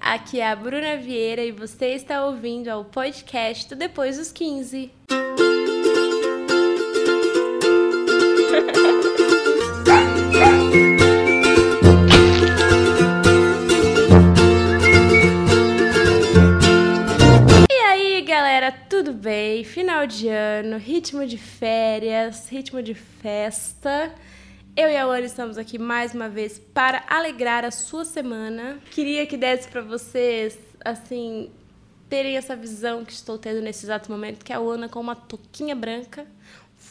Aqui é a Bruna Vieira e você está ouvindo ao podcast do Depois dos 15. E aí, galera, tudo bem? Final de ano, ritmo de férias, ritmo de festa. Eu e a Ana estamos aqui mais uma vez para alegrar a sua semana. Queria que desse para vocês, assim, terem essa visão que estou tendo nesse exato momento, que é a Ana com uma touquinha branca,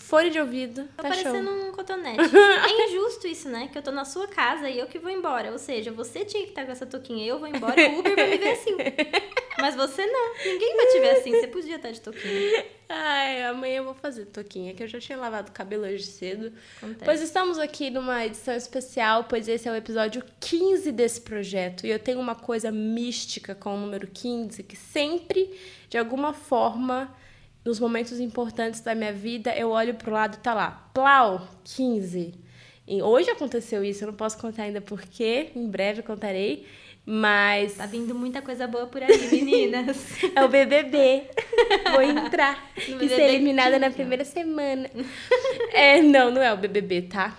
fone de ouvido. Tá Tá show. parecendo um cotonete. é injusto isso, né? Que eu tô na sua casa e eu que vou embora. Ou seja, você tinha que estar com essa touquinha e eu vou embora, o Uber vai me ver assim. Mas você não. Ninguém vai te ver assim. Você podia estar de touquinha. Ai, amanhã eu vou fazer touquinha, que eu já tinha lavado o cabelo hoje cedo. Acontece. Pois estamos aqui numa edição especial, pois esse é o episódio 15 desse projeto. E eu tenho uma coisa mística com o número 15, que sempre, de alguma forma, nos momentos importantes da minha vida, eu olho pro lado e tá lá, Plau, 15. E hoje aconteceu isso, eu não posso contar ainda porquê, em breve eu contarei. Mas Tá vindo muita coisa boa por aí, meninas. é o BBB. Vou entrar No e ser eliminada na 15. primeira semana. É, não, não é o BBB, tá?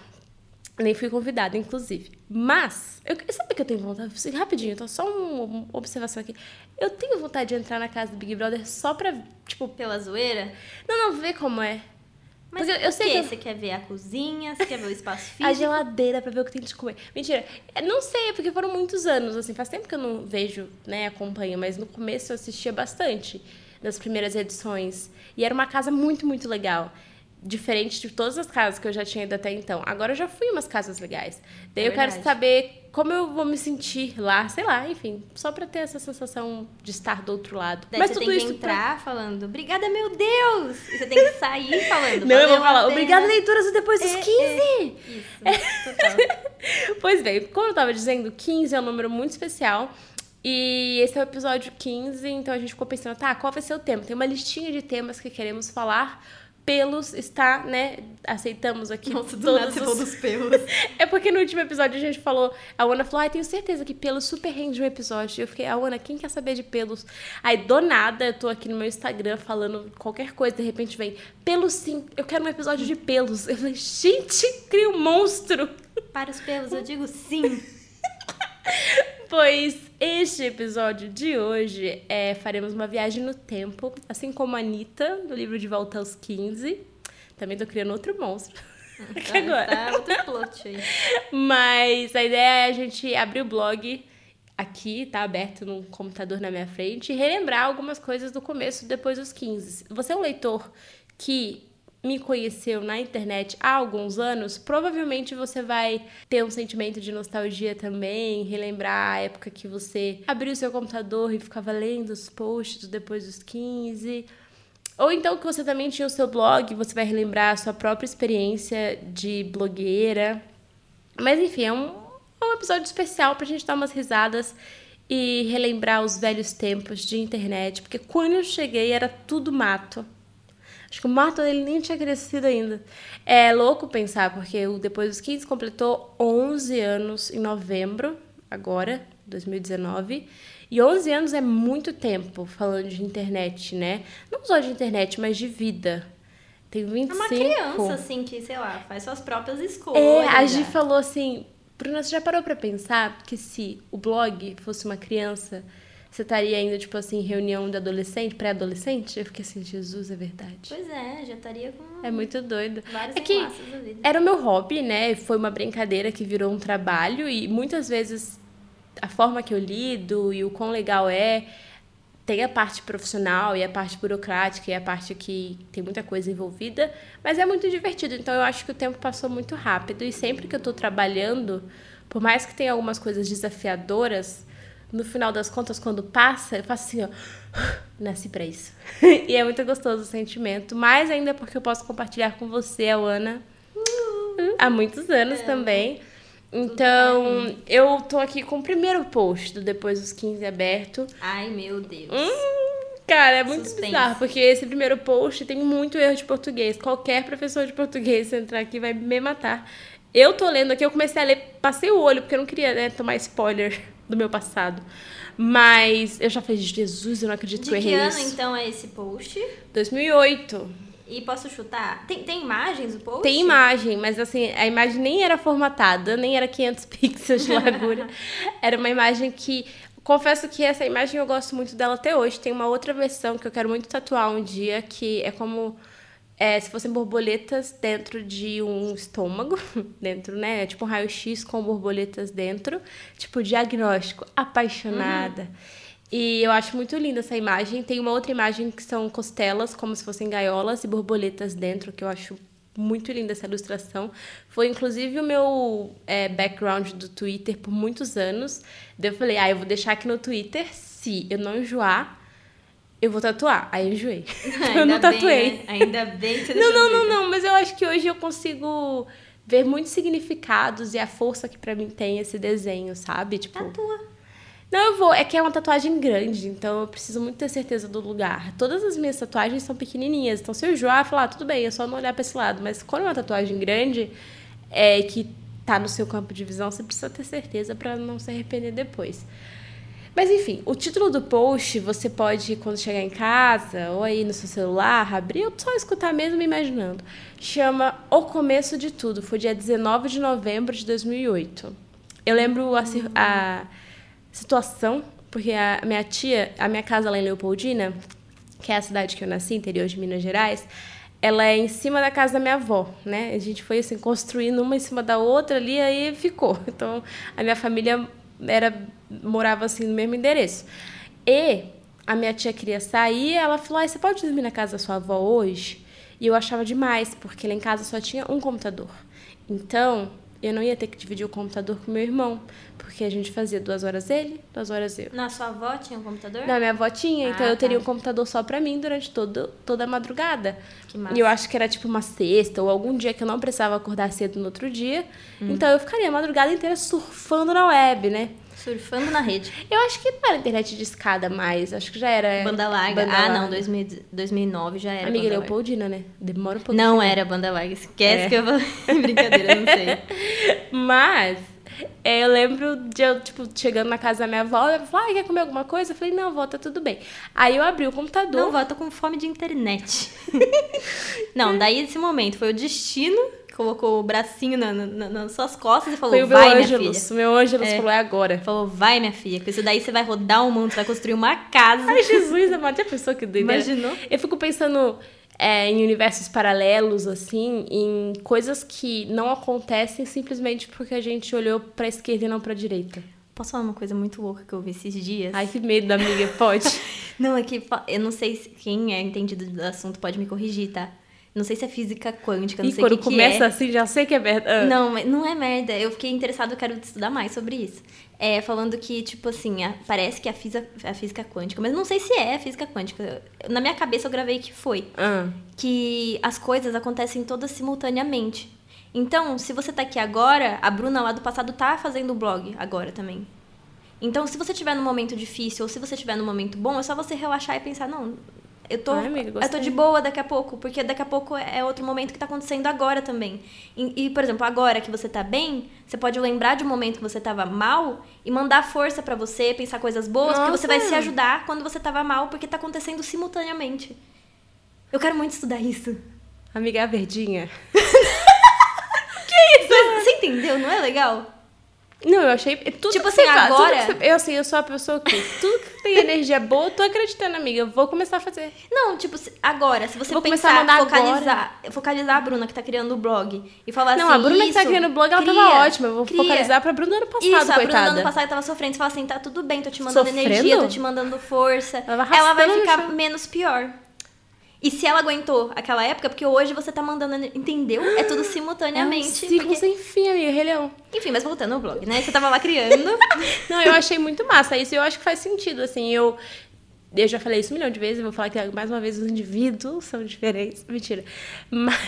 Nem fui convidada, inclusive. Mas, eu, sabe que eu tenho vontade? Assim, Rapidinho, tô só um- uma observação aqui. Eu tenho vontade de entrar na casa do Big Brother só pra, tipo, Pela zoeira? não, não, ver como é. Mas Porque eu- eu sei que- Você quer ver a cozinha? Você quer ver o espaço físico? A geladeira pra ver o que tem de comer. Mentira. É, Não sei, é porque foram muitos anos, assim. Faz tempo que eu não vejo, né, acompanho. Mas no começo eu assistia bastante das primeiras edições. E era uma casa muito, muito legal. Diferente de todas as casas que eu já tinha ido até então. Agora eu já fui em umas casas legais. Daí É eu quero verdade. saber como eu vou me sentir lá. Sei lá, enfim. Só pra ter essa sensação de estar do outro lado. Daí mas você tudo tem que isso pra- entrar falando, obrigada, meu Deus! E você tem que sair falando. Não, eu "Valeu vou falar, pena." obrigada, leituras Depois dos É, 15! Isso, total. Pois bem, como eu tava dizendo, 15 é um número muito especial. E esse é o episódio 15, então a gente ficou pensando, tá, qual vai ser o tema? Tem uma listinha de temas que queremos falar. Pelos está, né? Aceitamos aqui Nossa, do todos nada os- falou dos pelos. É porque no último episódio a gente falou, a Ana falou, ai, tenho certeza que pelos super rende um episódio. E eu fiquei, a Ana, quem quer saber de pelos? Aí, do nada, eu tô aqui no meu Instagram falando qualquer coisa, de repente vem, pelos sim, eu quero um episódio de pelos. Eu falei, gente, cria um monstro! Para os pelos, eu digo sim. Pois este episódio de hoje é faremos uma viagem no tempo, assim como a Anitta, do livro De Volta aos 15. Também tô criando outro monstro. Aqui agora. Tá outro plot aí. Mas a ideia é a gente abrir o blog aqui, tá aberto no computador na minha frente, e relembrar algumas coisas do começo, depois dos 15. Você é um leitor que me conheceu na internet há alguns anos, provavelmente você vai ter um sentimento de nostalgia também, relembrar a época que você abriu seu computador e ficava lendo os posts depois dos 15. Ou então que você também tinha o seu blog, você vai relembrar a sua própria experiência de blogueira. Mas enfim, é um, é um episódio especial pra gente dar umas risadas e relembrar os velhos tempos de internet, porque quando eu cheguei era tudo mato. Acho que o mato dele nem tinha crescido ainda. É louco pensar, porque o Depois dos 15 completou 11 anos em novembro, agora, 2019. E 11 anos é muito tempo falando de internet, né? Não só de internet, mas de vida. Tem 25. É uma criança, assim, que, sei lá, faz suas próprias escolhas. É, a Gi já. falou assim, Bruna, você já parou pra pensar que se o blog fosse uma criança, você estaria ainda, tipo assim, reunião de adolescente, pré-adolescente? Eu fiquei assim, Jesus, é verdade. Pois é, já estaria com É muito doido. vários É que da vida. era o meu hobby, né? Foi uma brincadeira que virou um trabalho e muitas vezes a forma que eu lido e o quão legal é tem a parte profissional e a parte burocrática e a parte que tem muita coisa envolvida, mas é muito divertido. Então eu acho que o tempo passou muito rápido e sempre que eu tô trabalhando, por mais que tenha algumas coisas desafiadoras, no final das contas, quando passa, eu faço assim, ó. Nasci pra isso. e é muito gostoso o sentimento, mais ainda porque eu posso compartilhar com você, Ana, há muitos anos também. Então, eu tô aqui com o primeiro post do Depois dos 15 aberto. Ai, meu Deus. Hum, cara, é muito Suspense. bizarro, porque esse primeiro post tem muito erro de português. Qualquer professor de português se entrar aqui vai me matar. Eu tô lendo aqui, eu comecei a ler, passei o olho, porque eu não queria né, tomar spoiler do meu passado. Mas eu já falei, Jesus, eu não acredito De que eu que errei ano, isso. então, é esse post? 2008. E posso chutar? Tem, tem imagens o post? Tem imagem, mas assim, a imagem nem era formatada, nem era 500 pixels de largura. era uma imagem que. Confesso que essa imagem eu gosto muito dela até hoje. Tem uma outra versão que eu quero muito tatuar um dia, que é como é, se fossem borboletas dentro de um estômago, dentro, né? É tipo um raio-x com borboletas dentro, tipo diagnóstico, apaixonada. E eu acho muito linda essa imagem. Tem uma outra imagem que são costelas, como se fossem gaiolas e borboletas dentro, que eu acho muito linda essa ilustração. Foi inclusive o meu é, background do Twitter por muitos anos. Daí eu falei, ah, eu vou deixar aqui no Twitter, se eu não enjoar, eu vou tatuar. Aí eu enjoei. eu não Ainda bem, tatuei. né? Ainda bem que você Não, não, não, não, mas eu acho que hoje eu consigo ver muitos significados e a força que pra mim tem esse desenho, sabe? Tipo, Tatua. não, eu vou, é que é uma tatuagem grande, então eu preciso muito ter certeza do lugar. Todas as minhas tatuagens são pequenininhas, então se eu enjoar, eu falar, ah, tudo bem, é só não olhar pra esse lado, mas quando é uma tatuagem grande, é que tá no seu campo de visão, você precisa ter certeza pra não se arrepender depois. Mas enfim, o título do post você pode, quando chegar em casa ou aí no seu celular, abrir ou só escutar mesmo imaginando. Chama O Começo de Tudo. Foi dia 19 de novembro de 2008. Eu lembro a, a situação, porque a minha tia, a minha casa lá em Leopoldina, que é a cidade que eu nasci, interior de Minas Gerais, ela é em cima da casa da minha avó, né? A gente foi assim construindo uma em cima da outra ali, aí ficou. Então, a minha família era morava assim no mesmo endereço. E a minha tia queria sair, ela falou: "Você pode dormir na casa da sua avó hoje?" E eu achava demais, porque lá em casa só tinha um computador. Então, eu não ia ter que dividir o computador com meu irmão, porque a gente fazia duas horas ele, duas horas eu. Na sua avó tinha um computador? Não, minha avó tinha, então Ah, eu teria tá. um computador só pra mim durante todo, toda a madrugada. Que massa. E eu acho que era tipo uma sexta ou algum dia que eu não precisava acordar cedo no outro dia. Hum. Então eu ficaria a madrugada inteira surfando na web, né? Surfando na rede. Eu acho que não era internet de escada mais, acho que já era. Banda larga. banda ah, não, larga. 2000, 2009 já era. Amiga. Leopoldina, né? Demora um pouquinho. Não era banda larga. Esquece É. que eu vou. Brincadeira, não sei. Mas é, eu lembro de eu, tipo, chegando na casa da minha avó, ela falou, ah, quer comer alguma coisa? Eu falei, não, vó, tá tudo bem. Aí eu abri o computador. Não, vó, eu tô com fome de internet. não, daí esse momento foi o destino colocou o bracinho na- na- nas suas costas e falou: foi o meu vai, minha Ângelus. filha. O meu Ângelus É. falou, é agora. Falou, vai, minha filha, com isso daí você vai rodar o mundo, você vai construir uma casa. Ai, Jesus, amado, já pensou que doideira? Imaginou? Eu fico pensando é, em universos paralelos, assim, em coisas que não acontecem simplesmente porque a gente olhou pra esquerda e não pra direita. Posso falar uma coisa muito louca que eu vi esses dias? Ai, que medo, amiga, pode. Não, é que eu não sei se quem é entendido do assunto pode me corrigir, tá? Não sei se é física quântica, não e sei quando o que, que começa é. assim, já sei que é verdade. Não, mas não é merda. Eu fiquei interessada, eu quero estudar mais sobre isso. É, falando que, tipo assim, a- parece que a física, a física quântica, mas não sei se é a física quântica. Na minha cabeça eu gravei que foi. Ah, Que as coisas acontecem todas simultaneamente. Então, se você tá aqui agora, a Bruna lá do passado tá fazendo o blog agora também. Então, se você tiver num momento difícil ou se você tiver num momento bom, é só você relaxar e pensar, não, eu tô, Ai, amiga, eu tô de boa daqui a pouco, porque daqui a pouco é outro momento que tá acontecendo agora também. E, e, por exemplo, agora que você tá bem, você pode lembrar de um momento que você tava mal e mandar força pra você, pensar coisas boas, porque você vai Nossa! se ajudar quando você tava mal, porque tá acontecendo simultaneamente. Eu quero muito estudar isso. amiga, é a verdinha. Mas você entendeu? Não é legal? Não, eu achei. Tudo Tipo assim, faz, agora- você- eu, assim, eu sou a pessoa que. Tudo que tem energia boa, eu tô acreditando, amiga. Eu vou começar a fazer. Não, tipo, se- agora, se você Vou começar pensar, a focalizar, focalizar a Bruna que tá criando o blog e falar não, assim, a Bruna que tá criando o blog, ela cria, tava ótima. Eu vou cria. focalizar pra Bruna ano passado, Isso, a Bruna coitada. ano passado tava sofrendo, você fala assim, tá tudo bem, tô te mandando Sofrendo? energia, tô te mandando força. Ela vai ela vai ficar menos pior. E se ela aguentou aquela época, porque hoje você tá mandando, entendeu? É tudo É um simultaneamente. ciclo porque- sem fim, amiga, Rei Leão. Enfim, mas voltando ao blog, né? Você tava lá criando. Não, eu achei muito massa isso. Eu acho que faz sentido, assim. Eu, eu já falei isso um milhão de vezes. Eu vou falar que, mais uma vez, os indivíduos são diferentes. Mentira. Mas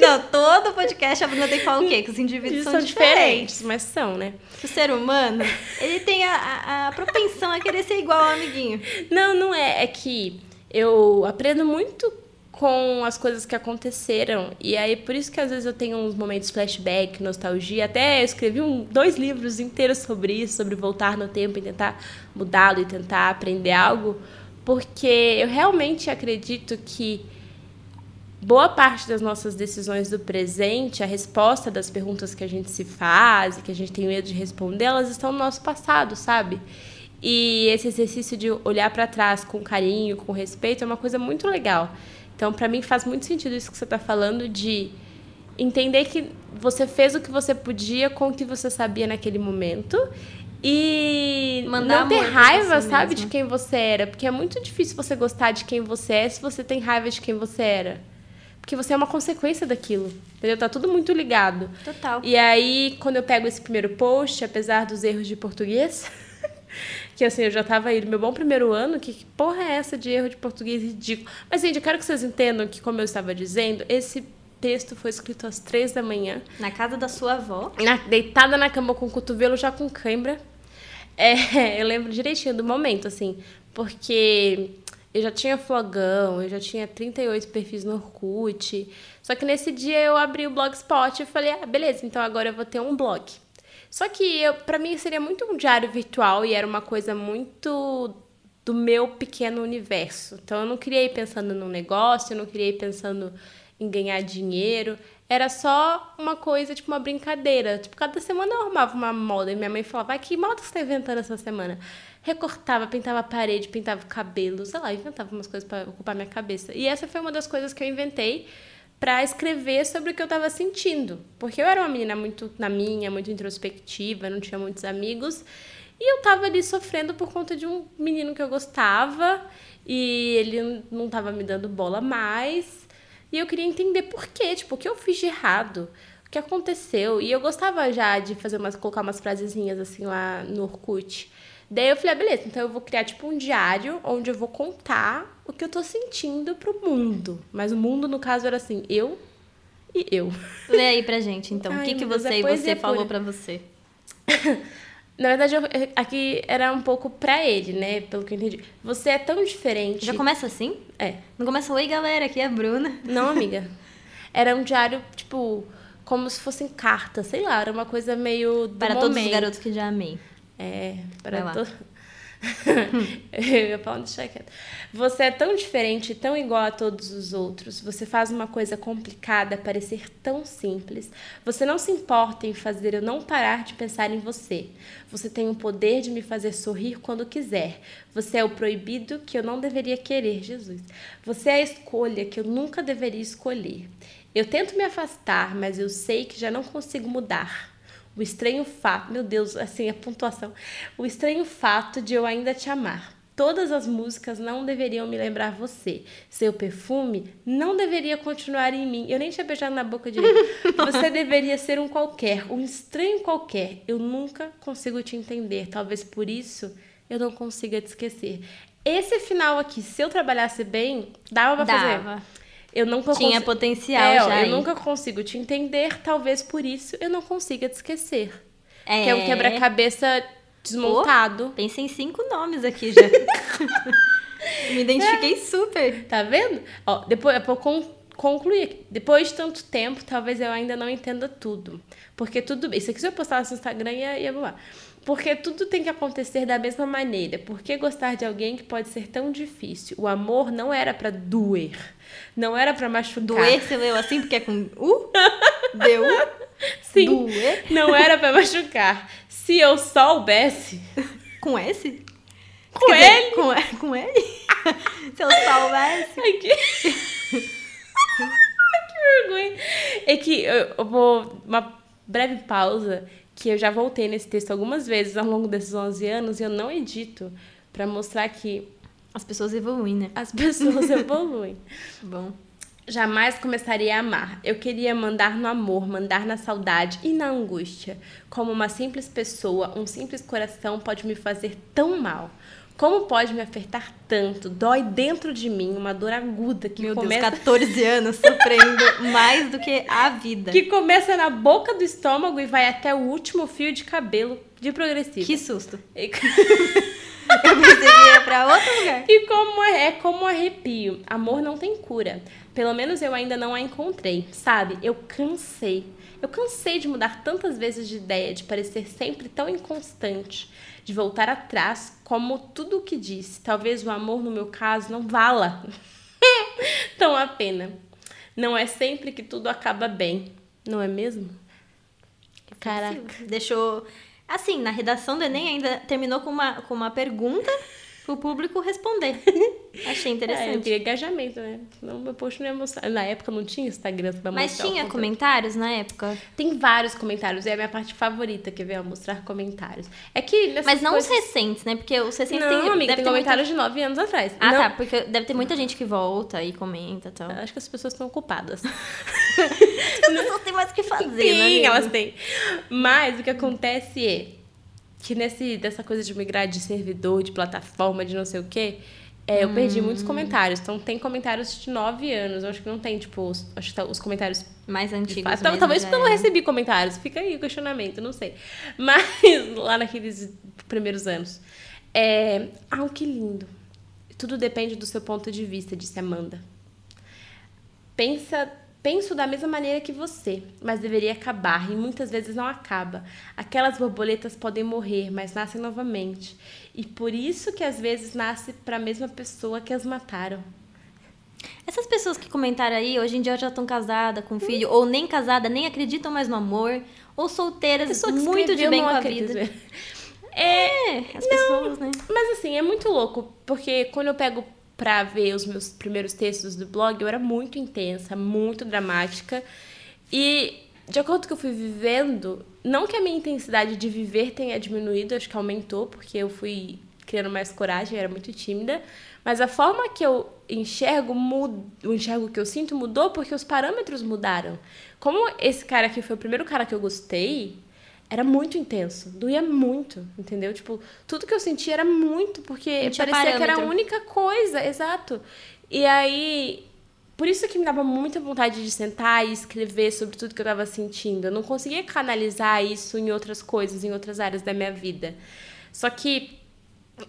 Não, todo podcast a Bruna tem que falar o quê? Que os indivíduos são, são diferentes. diferentes, mas são, né? O ser humano, ele tem a, a, a propensão a querer ser igual ao amiguinho. Não, não é. É que eu aprendo muito com as coisas que aconteceram. E aí, por isso que às vezes eu tenho uns momentos flashback, nostalgia. Até eu escrevi um, dois livros inteiros sobre isso, sobre voltar no tempo e tentar mudá-lo e tentar aprender algo. Porque eu realmente acredito que boa parte das nossas decisões do presente, a resposta das perguntas que a gente se faz e que a gente tem medo de responder, elas estão no nosso passado, sabe? E esse exercício de olhar para trás com carinho, com respeito, é uma coisa muito legal. Então, para mim, faz muito sentido isso que você está falando de entender que você fez o que você podia com o que você sabia naquele momento e Mandar não ter raiva, você sabe, mesmo. de quem você era. Porque é muito difícil você gostar de quem você é se você tem raiva de quem você era. Porque você é uma consequência daquilo. Entendeu? Tá tudo muito ligado. Total. E aí, quando eu pego esse primeiro post, apesar dos erros de português, que assim, eu já tava aí no meu bom primeiro ano, que, que porra é essa de erro de português ridículo? Mas, gente, eu quero que vocês entendam que, como eu estava dizendo, esse texto foi escrito às três da manhã, Na casa da sua avó. na- deitada na cama com o cotovelo já com cãibra. É, eu lembro direitinho do momento, assim, porque eu já tinha flogão, eu já tinha 38 perfis no Orkut. Só que nesse dia eu abri o Blogspot e falei, ah, beleza, então agora eu vou ter um blog. Só que para mim seria muito um diário virtual e era uma coisa muito do meu pequeno universo. Então eu não criei pensando num negócio, eu não criei pensando em ganhar dinheiro. Era só uma coisa, tipo uma brincadeira. Tipo, cada semana eu arrumava uma moda e minha mãe falava, ah, que moda você tá inventando essa semana? Recortava, pintava a parede, pintava o cabelo, sei lá, inventava umas coisas para ocupar minha cabeça. E essa foi uma das coisas que eu inventei para escrever sobre o que eu estava sentindo. Porque eu era uma menina muito na minha, muito introspectiva, não tinha muitos amigos. E eu tava ali sofrendo por conta de um menino que eu gostava e ele não tava me dando bola mais. E eu queria entender por quê, tipo, o que eu fiz de errado, o que aconteceu. E eu gostava já de fazer umas, colocar umas frasezinhas assim lá no Orkut. Daí eu falei, ah, beleza, então eu vou criar tipo um diário onde eu vou contar o que eu tô sentindo pro mundo. Mas o mundo, no caso, era assim, eu e eu. Lê aí pra gente, então. o Ai, que, que Deus, você é e você falou pura. pra você? Na verdade, eu- aqui era um pouco pra ele, né? Pelo que eu entendi. Você é tão diferente. Já começa assim? É. Não começa, oi galera, aqui é a Bruna. Não, amiga. Era um diário, tipo, como se fossem cartas, sei lá, era uma coisa meio. Do Para todos os momento. garotos que já amei. É, para todos. eu ia falar, deixa quieto. Você é tão diferente, tão igual a todos os outros. Você faz uma coisa complicada parecer tão simples. Você não se importa em fazer eu não parar de pensar em você. Você tem o poder de me fazer sorrir quando quiser. Você é o proibido que eu não deveria querer, Jesus. Você é a escolha que eu nunca deveria escolher. Eu tento me afastar, mas eu sei que já não consigo mudar. O estranho fato, meu Deus, assim, a pontuação. O estranho fato de eu ainda te amar. Todas as músicas não deveriam me lembrar você. Seu perfume não deveria continuar em mim. Eu nem tinha beijado na boca direito. Você deveria ser um qualquer, um estranho qualquer. Eu nunca consigo te entender. Talvez por isso eu não consiga te esquecer. Esse final aqui, se eu trabalhasse bem, dava pra fazer. Eu nunca Tinha consi- potencial É, já. Eu nunca consigo te entender, talvez por isso eu não consiga te esquecer. É, Que é um quebra-cabeça desmontado. Pensa em cinco nomes aqui já. Me identifiquei super. Tá vendo? Ó, depois, eu vou con- concluir. Depois de tanto tempo, talvez eu ainda não entenda tudo. Porque tudo bem. Isso aqui se eu postasse no Instagram ia, ia voar. Porque tudo tem que acontecer da mesma maneira. Por que gostar de alguém que pode ser tão difícil? O amor não era pra doer. Não era pra machucar. Doer, você leu assim porque é com U? Deu? Sim. Doer? Não era pra machucar. Se eu soubesse. Com S? Com Quer dizer, ele? Com, com L? Se eu soubesse. Ai, que... que vergonha. É que eu, eu vou. Uma breve pausa, que eu já voltei nesse texto algumas vezes ao longo desses 11 anos e eu não edito pra mostrar que As pessoas evoluem, né? as pessoas evoluem. Bom. Jamais começaria a amar. Eu queria mandar no amor, mandar na saudade e na angústia. Como uma simples pessoa, um simples coração pode me fazer tão mal. Como pode me afetar tanto? Dói dentro de mim uma dor aguda que Meu começa Deus, 14 anos sofrendo mais do que a vida. que começa na boca do estômago e vai até o último fio de cabelo de progressivo. Que susto. E- Eu pensei que ia pra pra outro lugar. E como é, é como arrepio. Amor não tem cura. Pelo menos eu ainda não a encontrei, sabe? Eu cansei. Eu cansei de mudar tantas vezes de ideia, de parecer sempre tão inconstante, de voltar atrás, como tudo o que disse. Talvez o amor, no meu caso, não vala tão a pena. Não é sempre que tudo acaba bem, não é mesmo? Caraca. Deixou. Assim, na redação do Enem ainda terminou com uma, com uma pergunta pro público responder. Achei interessante. É, eu queria engajamento, né? Senão meu post não ia mostrar. Na época não tinha Instagram pra Mas mostrar. o tinha comentários na época? Tem vários comentários, é a minha parte favorita, que ver mostrar comentários. É que Mas não coisas... os recentes, né? Porque os recentes Não, tem. amiga, deve tem ter comentários de nove anos atrás. Muita... Ah, Não, tá. Porque deve ter muita gente que volta e comenta e tal. Acho que as pessoas estão ocupadas. As pessoas têm mais o que fazer, né? Sim, elas têm. Mas o que acontece é que nesse, dessa coisa de migrar de servidor, de plataforma, de não sei o quê, é, eu perdi Hum. muitos comentários. Então tem comentários de nove anos. Eu acho que não tem, tipo, os, acho que tá- os comentários Mais antigos. mesmo, Talvez já porque eu não era. recebi comentários. Fica aí o questionamento, não sei. Mas lá naqueles primeiros anos. É... Ah, que lindo. Tudo depende do seu ponto de vista, disse Amanda. Pensa, penso da mesma maneira que você, mas deveria acabar e muitas vezes não acaba. Aquelas borboletas podem morrer, mas nascem novamente. E por isso que às vezes nasce para a mesma pessoa que as mataram. Essas pessoas que comentaram aí, hoje em dia já estão casadas com filho, ou nem casada, nem acreditam mais no amor, ou solteiras, muito de bem não com a vida. É, as pessoas, né? Mas assim, é muito louco, porque quando eu pego pra ver os meus primeiros textos do blog, eu era muito intensa, muito dramática. E de acordo com que eu fui vivendo, não que a minha intensidade de viver tenha diminuído, acho que aumentou, porque eu fui criando mais coragem, eu era muito tímida. Mas a forma que eu enxergo, muda, o enxergo que eu sinto mudou porque os parâmetros mudaram. Como esse cara aqui foi o primeiro cara que eu gostei, era muito intenso, doía muito, entendeu? Tipo, tudo que eu sentia era muito, porque parecia que era a parâmetro. única coisa, exato. E aí, por isso que me dava muita vontade de sentar e escrever sobre tudo que eu tava sentindo. Eu não conseguia canalizar isso em outras coisas, em outras áreas da minha vida. Só que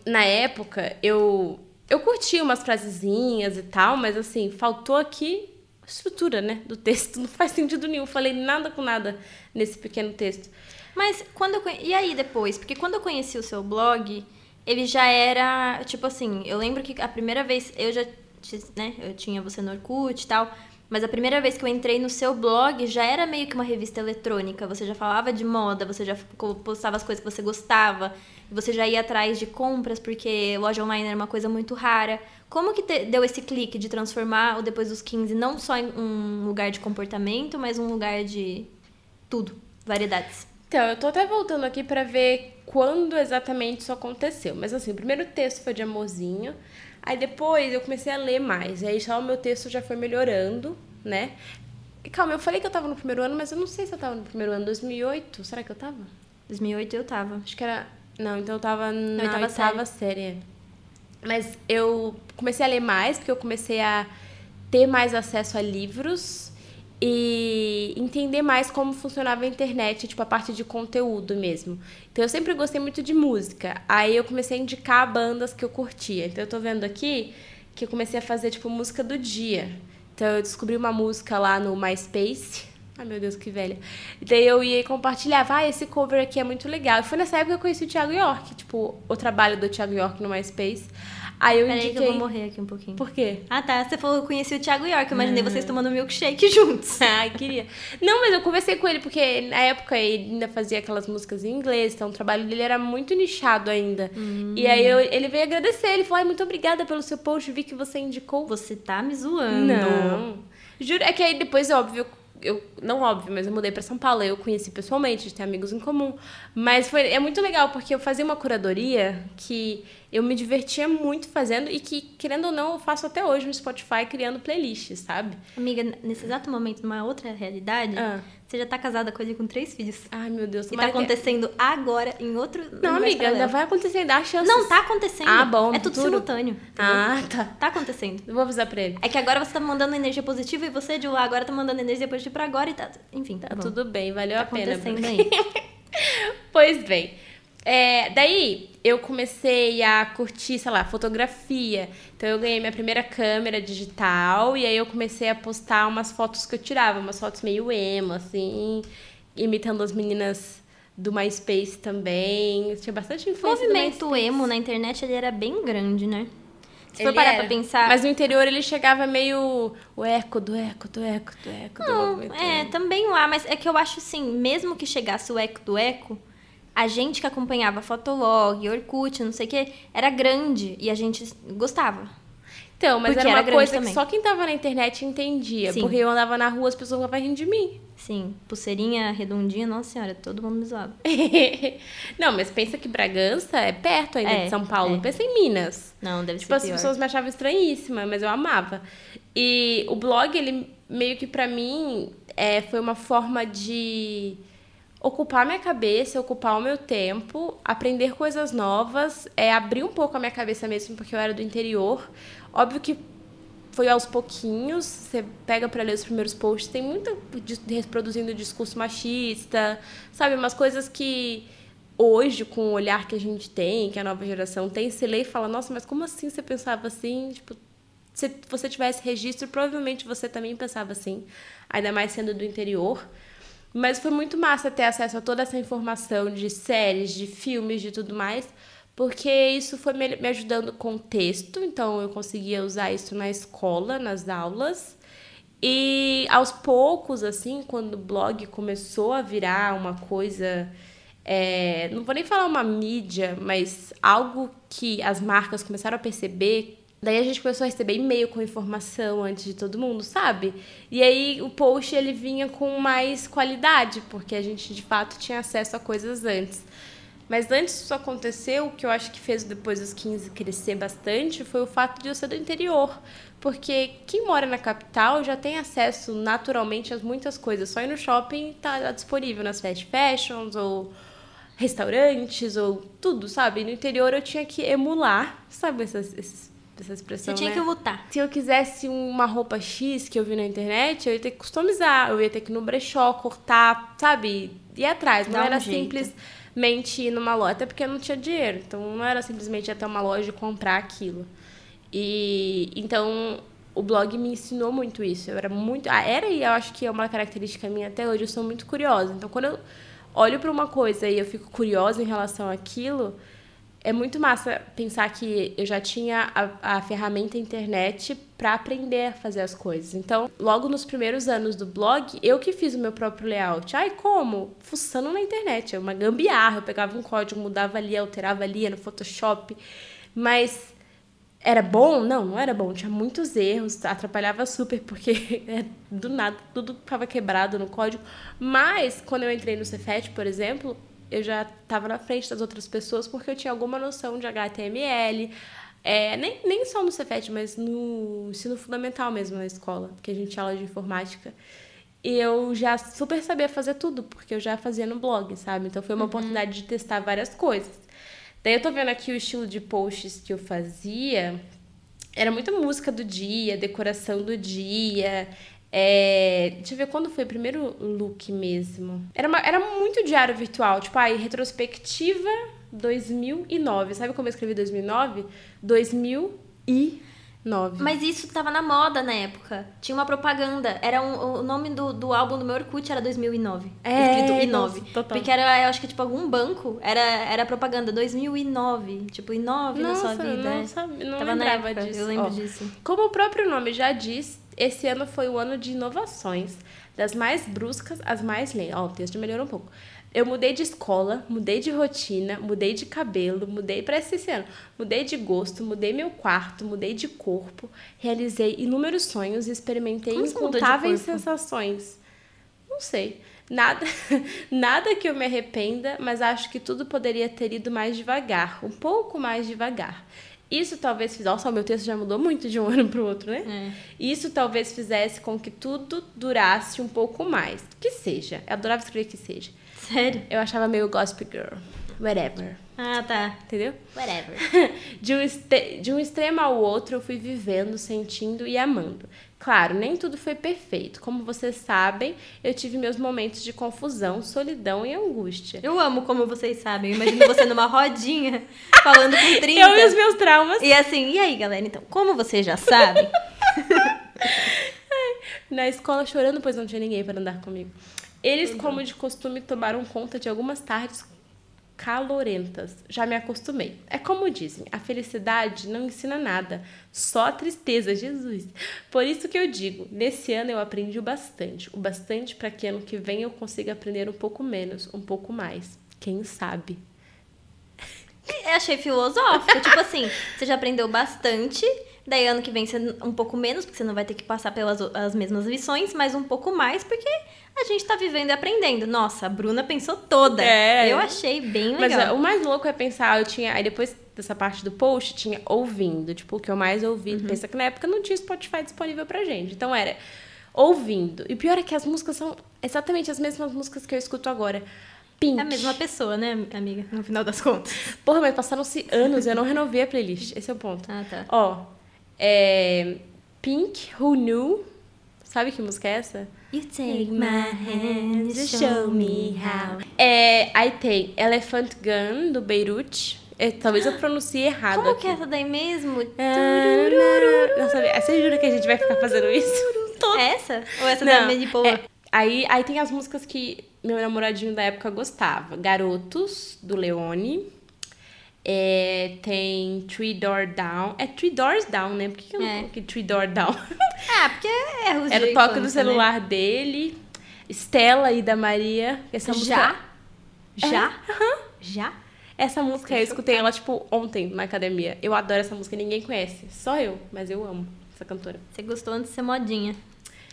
na época eu eu curti umas frasezinhas e tal, mas assim, faltou aqui a estrutura, né, do texto. Não faz sentido nenhum. Falei nada com nada nesse pequeno texto. Mas quando eu. E aí depois? Porque quando eu conheci o seu blog, ele já era, tipo assim, eu lembro que a primeira vez eu já, né, eu tinha você no Orkut e tal, mas a primeira vez que eu entrei no seu blog já era meio que uma revista eletrônica, você já falava de moda, você já postava as coisas que você gostava, você já ia atrás de compras porque loja online era uma coisa muito rara. Como que te- deu esse clique de transformar o Depois dos 15 não só em um lugar de comportamento, mas um lugar de tudo, variedades? Então, eu tô até voltando aqui pra ver quando exatamente isso aconteceu. Mas assim, o primeiro texto foi de amorzinho. Aí depois eu comecei a ler mais. E aí já o meu texto já foi melhorando, né? E calma, eu falei que eu tava no primeiro ano, mas eu não sei se eu tava no primeiro ano. 2008? Será que eu tava? 2008 eu tava. Acho que era. Não, então eu tava na oitava oitava, série. é. Mas eu comecei a ler mais, porque eu comecei a ter mais acesso a livros e entender mais como funcionava a internet, tipo a parte de conteúdo mesmo. Então eu sempre gostei muito de música. Aí eu comecei a indicar bandas que eu curtia. Então eu tô vendo aqui que eu comecei a fazer tipo música do dia. Então eu descobri uma música lá no MySpace. Ai meu Deus, que velha. E daí eu ia e compartilhava, ah, esse cover aqui é muito legal. E foi nessa época que eu conheci o Thiago York, tipo, o trabalho do Thiago York no MySpace. Aí eu Peraí que indiquei. eu vou morrer aqui um pouquinho. Por quê? Ah, tá. Você falou que eu conheci o Thiago York. Eu imaginei vocês tomando milkshake juntos. Ai, queria. Não, mas eu conversei com ele, porque na época ele ainda fazia aquelas músicas em inglês, então o trabalho dele era muito nichado ainda. E aí eu- ele veio agradecer, ele falou, ai, muito obrigada pelo seu post, vi que você indicou. Você tá me zoando. Não. Juro, é que aí depois, óbvio, eu. Não óbvio, mas eu mudei pra São Paulo, eu conheci pessoalmente, a gente tem amigos em comum. Mas foi, é muito legal, porque eu fazia uma curadoria que eu me divertia muito fazendo e que, querendo ou não, eu faço até hoje no Spotify criando playlists, sabe? Amiga, nesse exato momento, numa outra realidade, Ah. Você já tá casada com ele com três filhos. Ai, meu Deus, E tá tomara que- acontecendo agora em outro. Não, amiga, ainda vai acontecer, dá a chance. Não, tá acontecendo. Ah, bom, É tudo futuro. simultâneo. entendeu? Ah, tá. Tá acontecendo. Eu vou avisar pra ele. É que agora você tá mandando energia positiva e você de lá agora tá mandando energia positiva pra agora e tá. Enfim, Tá bom. tudo bem, valeu Tá a pena. acontecendo Bruna. aí. Pois bem, É, daí eu comecei a curtir, sei lá, fotografia. Então eu ganhei minha primeira câmera digital e aí eu comecei a postar umas fotos que eu tirava, umas fotos meio emo, assim, imitando as meninas do MySpace também. Tinha bastante O influência do movimento emo na internet ele era bem grande, né? Se for Ele parar era. pra pensar. Mas no interior ele chegava meio o eco do eco, do eco, do eco, do Não, movimento. é, também lá, mas é que eu acho assim, mesmo que chegasse o eco do eco, a gente que acompanhava Fotolog, Orkut, não sei o que, era grande e a gente gostava. Então, mas Porque era uma era coisa também. que só quem tava na internet entendia. Sim. Porque eu andava na rua, as pessoas ficavam rindo de mim. Sim, pulseirinha redondinha, nossa senhora, todo mundo me zoava. Não, mas pensa que Bragança é perto ainda É, de São Paulo. é. Pensa em Minas. Não, deve Tipo, ser as pior. pessoas me achavam estranhíssima, mas eu amava. E o blog, ele meio que pra mim é, foi uma forma de ocupar minha cabeça, ocupar o meu tempo, aprender coisas novas, é, abrir um pouco a minha cabeça mesmo, porque eu era do interior. Óbvio que foi aos pouquinhos, você pega pra ler os primeiros posts, tem muita reproduzindo discurso machista, sabe? Umas coisas que hoje, com o olhar que a gente tem, que a nova geração tem, você lê e fala, nossa, mas como assim você pensava assim? Tipo, se você tivesse registro, provavelmente você também pensava assim, ainda mais sendo do interior. Mas foi muito massa ter acesso a toda essa informação de séries, de filmes, de tudo mais, porque isso foi me ajudando com texto, então eu conseguia usar isso na escola, nas aulas. E aos poucos, assim, quando o blog começou a virar uma coisa. é, não vou nem falar uma mídia, mas algo que as marcas começaram a perceber. Daí a gente começou a receber e-mail com informação antes de todo mundo, sabe? E aí o post ele vinha com mais qualidade, porque a gente de fato tinha acesso a coisas antes. Mas antes disso acontecer, o que eu acho que fez depois dos 15 crescer bastante foi o fato de eu ser do interior. Porque quem mora na capital já tem acesso naturalmente a muitas coisas. Só ir no shopping tá disponível nas fast fashions ou restaurantes ou tudo, sabe? No interior eu tinha que emular, sabe essas, esses- essa expressão, Você tinha né? que lutar. Se eu quisesse uma roupa X que eu vi na internet, eu ia ter que customizar, eu ia ter que ir no brechó, cortar, sabe? Ir atrás. Não Dá era simplesmente ir numa loja, até porque eu não tinha dinheiro. Então não era simplesmente ir até uma loja e comprar aquilo. E então o blog me ensinou muito isso. Eu era muito. Ah, era e eu acho que é uma característica minha até hoje, eu sou muito curiosa. Então quando eu olho para uma coisa e eu fico curiosa em relação àquilo, é muito massa pensar que eu já tinha a, a ferramenta internet para aprender a fazer as coisas. Então, logo nos primeiros anos do blog, eu que fiz o meu próprio layout. Ai, como? Fuçando na internet. É uma gambiarra. Eu pegava um código, mudava ali, alterava ali, no Photoshop. Mas era bom? Não, não era bom. Tinha muitos erros, atrapalhava super, porque é, do nada tudo ficava quebrado no código. Mas, quando eu entrei no Cefet, por exemplo, eu já estava na frente das outras pessoas porque eu tinha alguma noção de HTML. É, nem, nem só no Cefet, mas no ensino fundamental mesmo na escola, porque a gente tinha aula de informática. E eu já super sabia fazer tudo, porque eu já fazia no blog, sabe? Então foi uma oportunidade de testar várias coisas. Daí eu tô vendo aqui o estilo de posts que eu fazia. Era muita música do dia, decoração do dia. É... Deixa eu ver quando foi o primeiro look mesmo. Era, uma- era muito diário virtual, tipo, aí, retrospectiva 2009. Sabe como eu escrevi 2009? 2009. Mas isso tava na moda na época. Tinha uma propaganda. Era um- o nome do, do álbum do meu Orkut era 2009. É, escrito I9. nossa, total. Porque era, eu acho que tipo algum banco era, era propaganda 2009. Tipo, I9 na sua Nossa, vida. não, é. sabe, não Tava na lembrava época, disso. eu lembro Ó, disso. Como o próprio nome já diz, esse ano foi o ano de inovações, das mais bruscas às mais lentas. Ó, o texto melhorou um pouco. Eu mudei de escola, mudei de rotina, mudei de cabelo, mudei para esse ano. Mudei de gosto, mudei meu quarto, mudei de corpo, realizei inúmeros sonhos e experimentei Como incontáveis sensações. Não sei. Nada, nada que eu me arrependa, mas acho que tudo poderia ter ido mais devagar, um pouco mais devagar. Isso talvez fizesse. Nossa, o meu texto já mudou muito de um ano para o outro, né? É. Isso talvez fizesse com que tudo durasse um pouco mais. Que seja. Eu adorava escrever que seja. Sério? Eu achava meio gospel girl. Whatever. Ah, tá. Entendeu? Whatever. De um, de um extremo ao outro, eu fui vivendo, sentindo e amando. Claro, nem tudo foi perfeito. Como vocês sabem, eu tive meus momentos de confusão, solidão e angústia. Eu amo como vocês sabem. Eu imagino você numa rodinha, falando com 30. Eu e os meus traumas. E assim, e aí, galera? Então, como vocês já sabem, Na escola chorando, pois não tinha ninguém para andar comigo. Eles, como de costume, tomaram conta de algumas tardes calorentas. Já me acostumei. É como dizem, a felicidade não ensina nada, só a tristeza, Jesus. Por isso que eu digo, nesse ano eu aprendi o bastante, o bastante para que ano que vem eu consiga aprender um pouco menos, um pouco mais. Quem sabe? eu achei filosófico. tipo assim, você já aprendeu bastante. Daí ano que vem você um pouco menos, porque você não vai ter que passar pelas as mesmas lições, mas um pouco mais, porque a gente tá vivendo e aprendendo. Nossa, a Bruna pensou toda. É. Eu achei bem Mas legal. ó, o mais louco é pensar, eu tinha. Aí depois dessa parte do post, tinha ouvindo. Tipo, o que eu mais ouvi. Uhum. Pensa que na época não tinha Spotify disponível pra gente. Então era ouvindo. E o pior é que as músicas são exatamente as mesmas músicas que eu escuto agora. Pink. É a mesma pessoa, né, amiga? No final das contas. Porra, mas passaram-se anos e eu não renovei a playlist. Esse é o ponto. Ah, tá. Ó, é. Pink, Who Knew? Sabe que música é essa? You take my hand and show me how. É, aí tem Elephant Gun, do Beirute. É, talvez eu pronuncie errado Como aqui. que é essa daí mesmo? Ah, Nossa, você jura que a gente vai ficar fazendo isso? Todo. Essa? Ou essa da Mandy Paul? é, aí, aí tem as músicas que meu namoradinho da época gostava. Garotos, do Leone. É, tem Three Door Down. É Three Doors Down, né? Por que, que eu não É. coloquei Three Door Down? Ah, porque é erros Era de o toque do infância, né? celular dele. Estela e da Maria. Essa música, Já? Já? É. Já? Essa música eu escutei ela, tipo, ontem na academia. Eu adoro essa música, ninguém conhece. Só eu, mas eu amo essa cantora. Você gostou antes de ser modinha.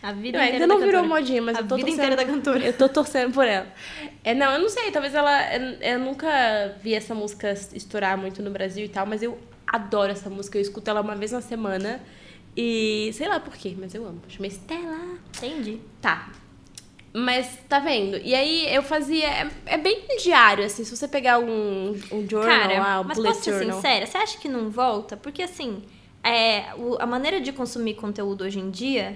A vida Não, inteira ainda não da virou cantora. modinha, mas A eu tô vida torcendo. inteira da cantora. Eu tô torcendo por ela. É, não, eu não sei, talvez ela. Eu, eu nunca vi essa música estourar muito no Brasil e tal, mas eu adoro essa música. Eu escuto ela uma vez na semana. E sei lá por quê, mas eu amo. Chama Estela. Entendi. Tá. Mas tá vendo? E aí eu fazia. É, é bem diário, assim. Se você pegar um, um journal Cara, lá, o mas bullet posso ser journal. sincera? Você acha que não volta? Porque assim, é, o- a maneira de consumir conteúdo hoje em dia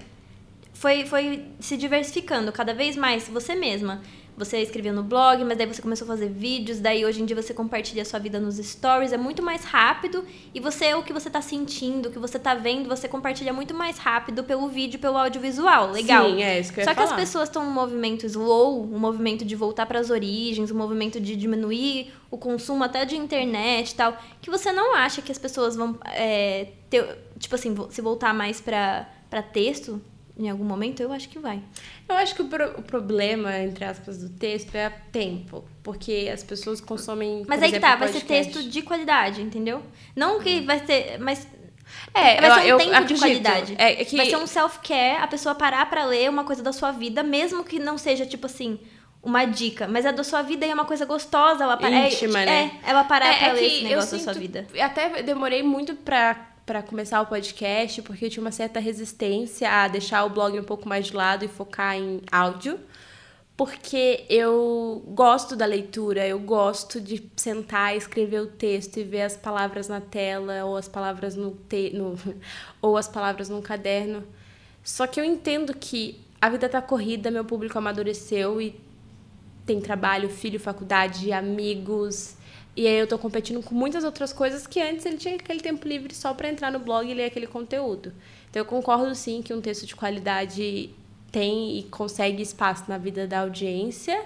foi, foi se diversificando cada vez mais você mesma. Você escrevia no blog, mas daí você começou a fazer vídeos, daí hoje em dia você compartilha a sua vida nos stories, é muito mais rápido e você o que você tá sentindo, o que você tá vendo, você compartilha muito mais rápido pelo vídeo, pelo audiovisual. Legal. Sim, é isso que eu ia Só que as falar. pessoas estão num movimento slow, um movimento de voltar para as origens, um movimento de diminuir o consumo até de internet e tal, que você não acha que as pessoas vão é, ter, tipo assim, se voltar mais para para texto em algum momento, eu acho que vai. Eu acho que o, pro- o problema, entre aspas, do texto é tempo. Porque as pessoas consomem. Mas aí que exemplo, tá, vai ser texto de qualidade, entendeu? Não que vai ser, mas É, vai eu, ser um eu tempo acredito. de qualidade. É, é que Vai ser um self-care, a pessoa parar pra ler uma coisa da sua vida, mesmo que não seja, tipo assim, uma dica. Mas é da sua vida e é uma coisa gostosa. Ela parar, Íntima, é, né? É, ela parar É, pra é ler esse eu negócio da sua vida. Até demorei muito pra, pra começar o podcast, porque eu tinha uma certa resistência a deixar o blog um pouco mais de lado e focar em áudio. Porque eu gosto da leitura, eu gosto de sentar, escrever o texto e ver as palavras na tela, ou as palavras no, te, no ou as palavras num caderno. Só que eu entendo que a vida tá corrida, meu público amadureceu e tem trabalho, filho, faculdade, amigos. E aí eu tô competindo com muitas outras coisas que antes ele tinha aquele tempo livre só para entrar no blog e ler aquele conteúdo. Então eu concordo sim que um texto de qualidade tem e consegue espaço na vida da audiência.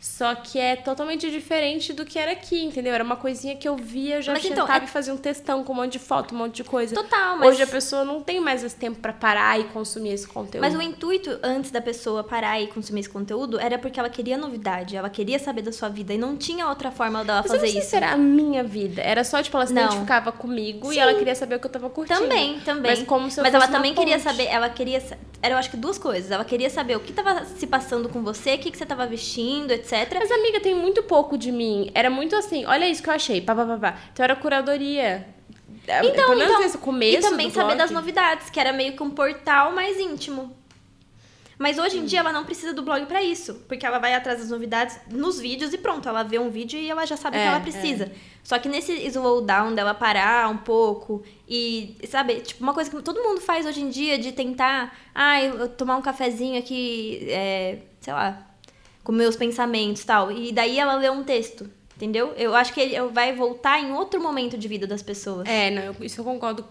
Só que é totalmente diferente do que era aqui, entendeu? Era uma coisinha que eu via, já Mas então, sentava é- e fazia um textão com um monte de foto, um monte de coisa. Total, mas- Hoje a pessoa não tem mais esse tempo para parar e consumir esse conteúdo. Mas o intuito antes da pessoa parar e consumir esse conteúdo era porque ela queria novidade, ela queria saber da sua vida e não tinha outra forma dela Mas eu fazer não sei isso. se era a minha vida. Era só, tipo, ela se Não. identificava comigo e Sim. ela queria saber o que eu tava curtindo. Também, também. Mas como se eu Mas ela também queria ponte. saber, ela queria. Era, eu acho que duas coisas. Ela queria saber o que tava se passando com você, o que, que você tava vestindo, etc. Mas, amiga, tem muito pouco de mim. Era muito assim, olha isso que eu achei. Pá, pá, pá, pá. Então era curadoria. Então, Pelo menos então desde o começo e também saber blog. das novidades, que era meio que um portal mais íntimo. Mas hoje em dia ela não precisa do blog pra isso, porque ela vai atrás das novidades nos vídeos e pronto, ela vê um vídeo e ela já sabe o É, que ela precisa. Só que nesse slowdown dela parar um pouco e, sabe, tipo, uma coisa que todo mundo faz hoje em dia de tentar, ah, eu tomar um cafezinho aqui, é, sei lá, com meus pensamentos tal. E daí ela lê um texto, entendeu? Eu acho que ele vai voltar em outro momento de vida das pessoas. É, não, eu- isso eu concordo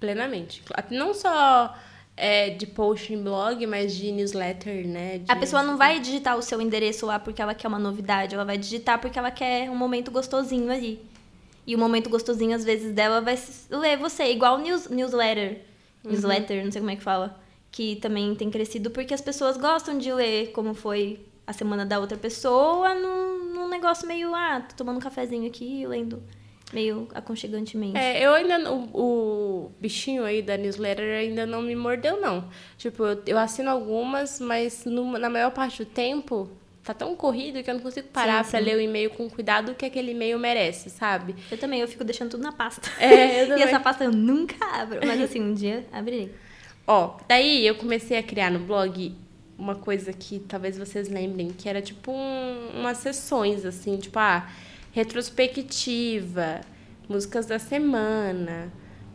plenamente. Não só é, de post em blog, mas de newsletter, né? de- A pessoa não vai digitar o seu endereço lá porque ela quer uma novidade, ela vai digitar porque ela quer um momento gostosinho ali. E o momento gostosinho, às vezes, dela vai ler você, igual news, newsletter. Newsletter, não sei como é que fala. Que também tem crescido porque as pessoas gostam de ler como foi a semana da outra pessoa num, num negócio meio, ah, tô tomando um cafezinho aqui, lendo meio aconchegantemente. É, eu ainda. não- O, o bichinho aí da newsletter ainda não me mordeu, não. Tipo, eu, eu assino algumas, mas no- na maior parte do tempo tá tão corrido que eu não consigo parar sim. ler o e-mail com o cuidado que aquele e-mail merece, sabe? Eu também, eu fico deixando tudo na pasta. É, eu e também. essa pasta eu nunca abro, mas assim, um dia abrirei. Ó, daí eu comecei a criar no blog uma coisa que talvez vocês lembrem, que era tipo um- umas sessões, assim, tipo, ah, retrospectiva, músicas da semana.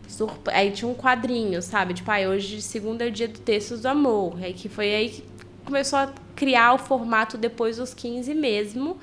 surp- Aí tinha um quadrinho, sabe? Tipo, ah, hoje segunda é o dia do Textos do Amor. Aí que foi aí que começou a criar o formato depois dos 15 mesmo.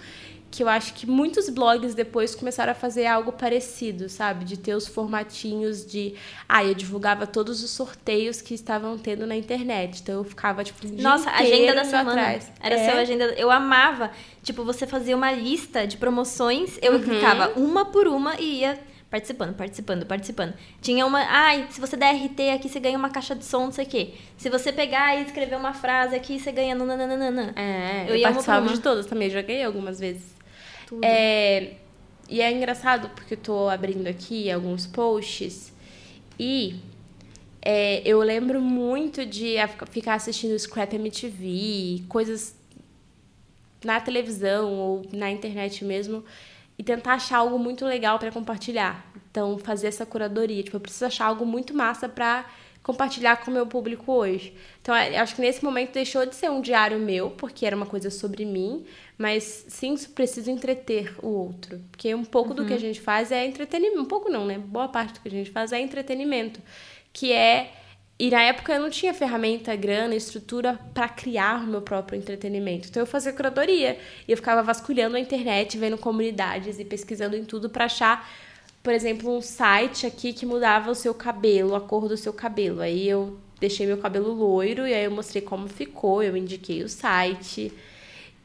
Que eu acho que muitos blogs depois começaram a fazer algo parecido, sabe? De ter os formatinhos de. Ah, eu divulgava todos os sorteios que estavam tendo na internet. Então eu ficava, tipo, dia Nossa, agenda da semana. atrás. Era É. seu agenda. Eu amava. Tipo, você fazia uma lista de promoções, eu Uhum. clicava uma por uma e ia participando, participando, participando. Tinha uma. Ai, se você der RT aqui, você ganha uma caixa de som, não sei o quê. Se você pegar e escrever uma frase aqui, você ganha nananana. É, Eu eu, ia participava uma. de todas também, joguei algumas vezes. Tudo. É, e é engraçado porque eu tô abrindo aqui alguns posts e é, eu lembro muito de ficar assistindo Scrap MTV, coisas na televisão ou na internet mesmo e tentar achar algo muito legal para compartilhar. Então, fazer essa curadoria. Tipo, eu preciso achar algo muito massa para compartilhar com o meu público hoje. Então, é, acho que nesse momento deixou de ser um diário meu, porque era uma coisa sobre mim, mas sim preciso entreter o outro. Porque um pouco do que a gente faz é entretenimento. Um pouco não, né? Boa parte do que a gente faz é entretenimento. Que é e na época eu não tinha ferramenta, grana, estrutura para criar o meu próprio entretenimento. Então eu fazia curadoria e eu ficava vasculhando a internet, vendo comunidades e pesquisando em tudo para achar, por exemplo, um site aqui que mudava o seu cabelo, a cor do seu cabelo. Aí eu deixei meu cabelo loiro e aí eu mostrei como ficou, eu indiquei o site.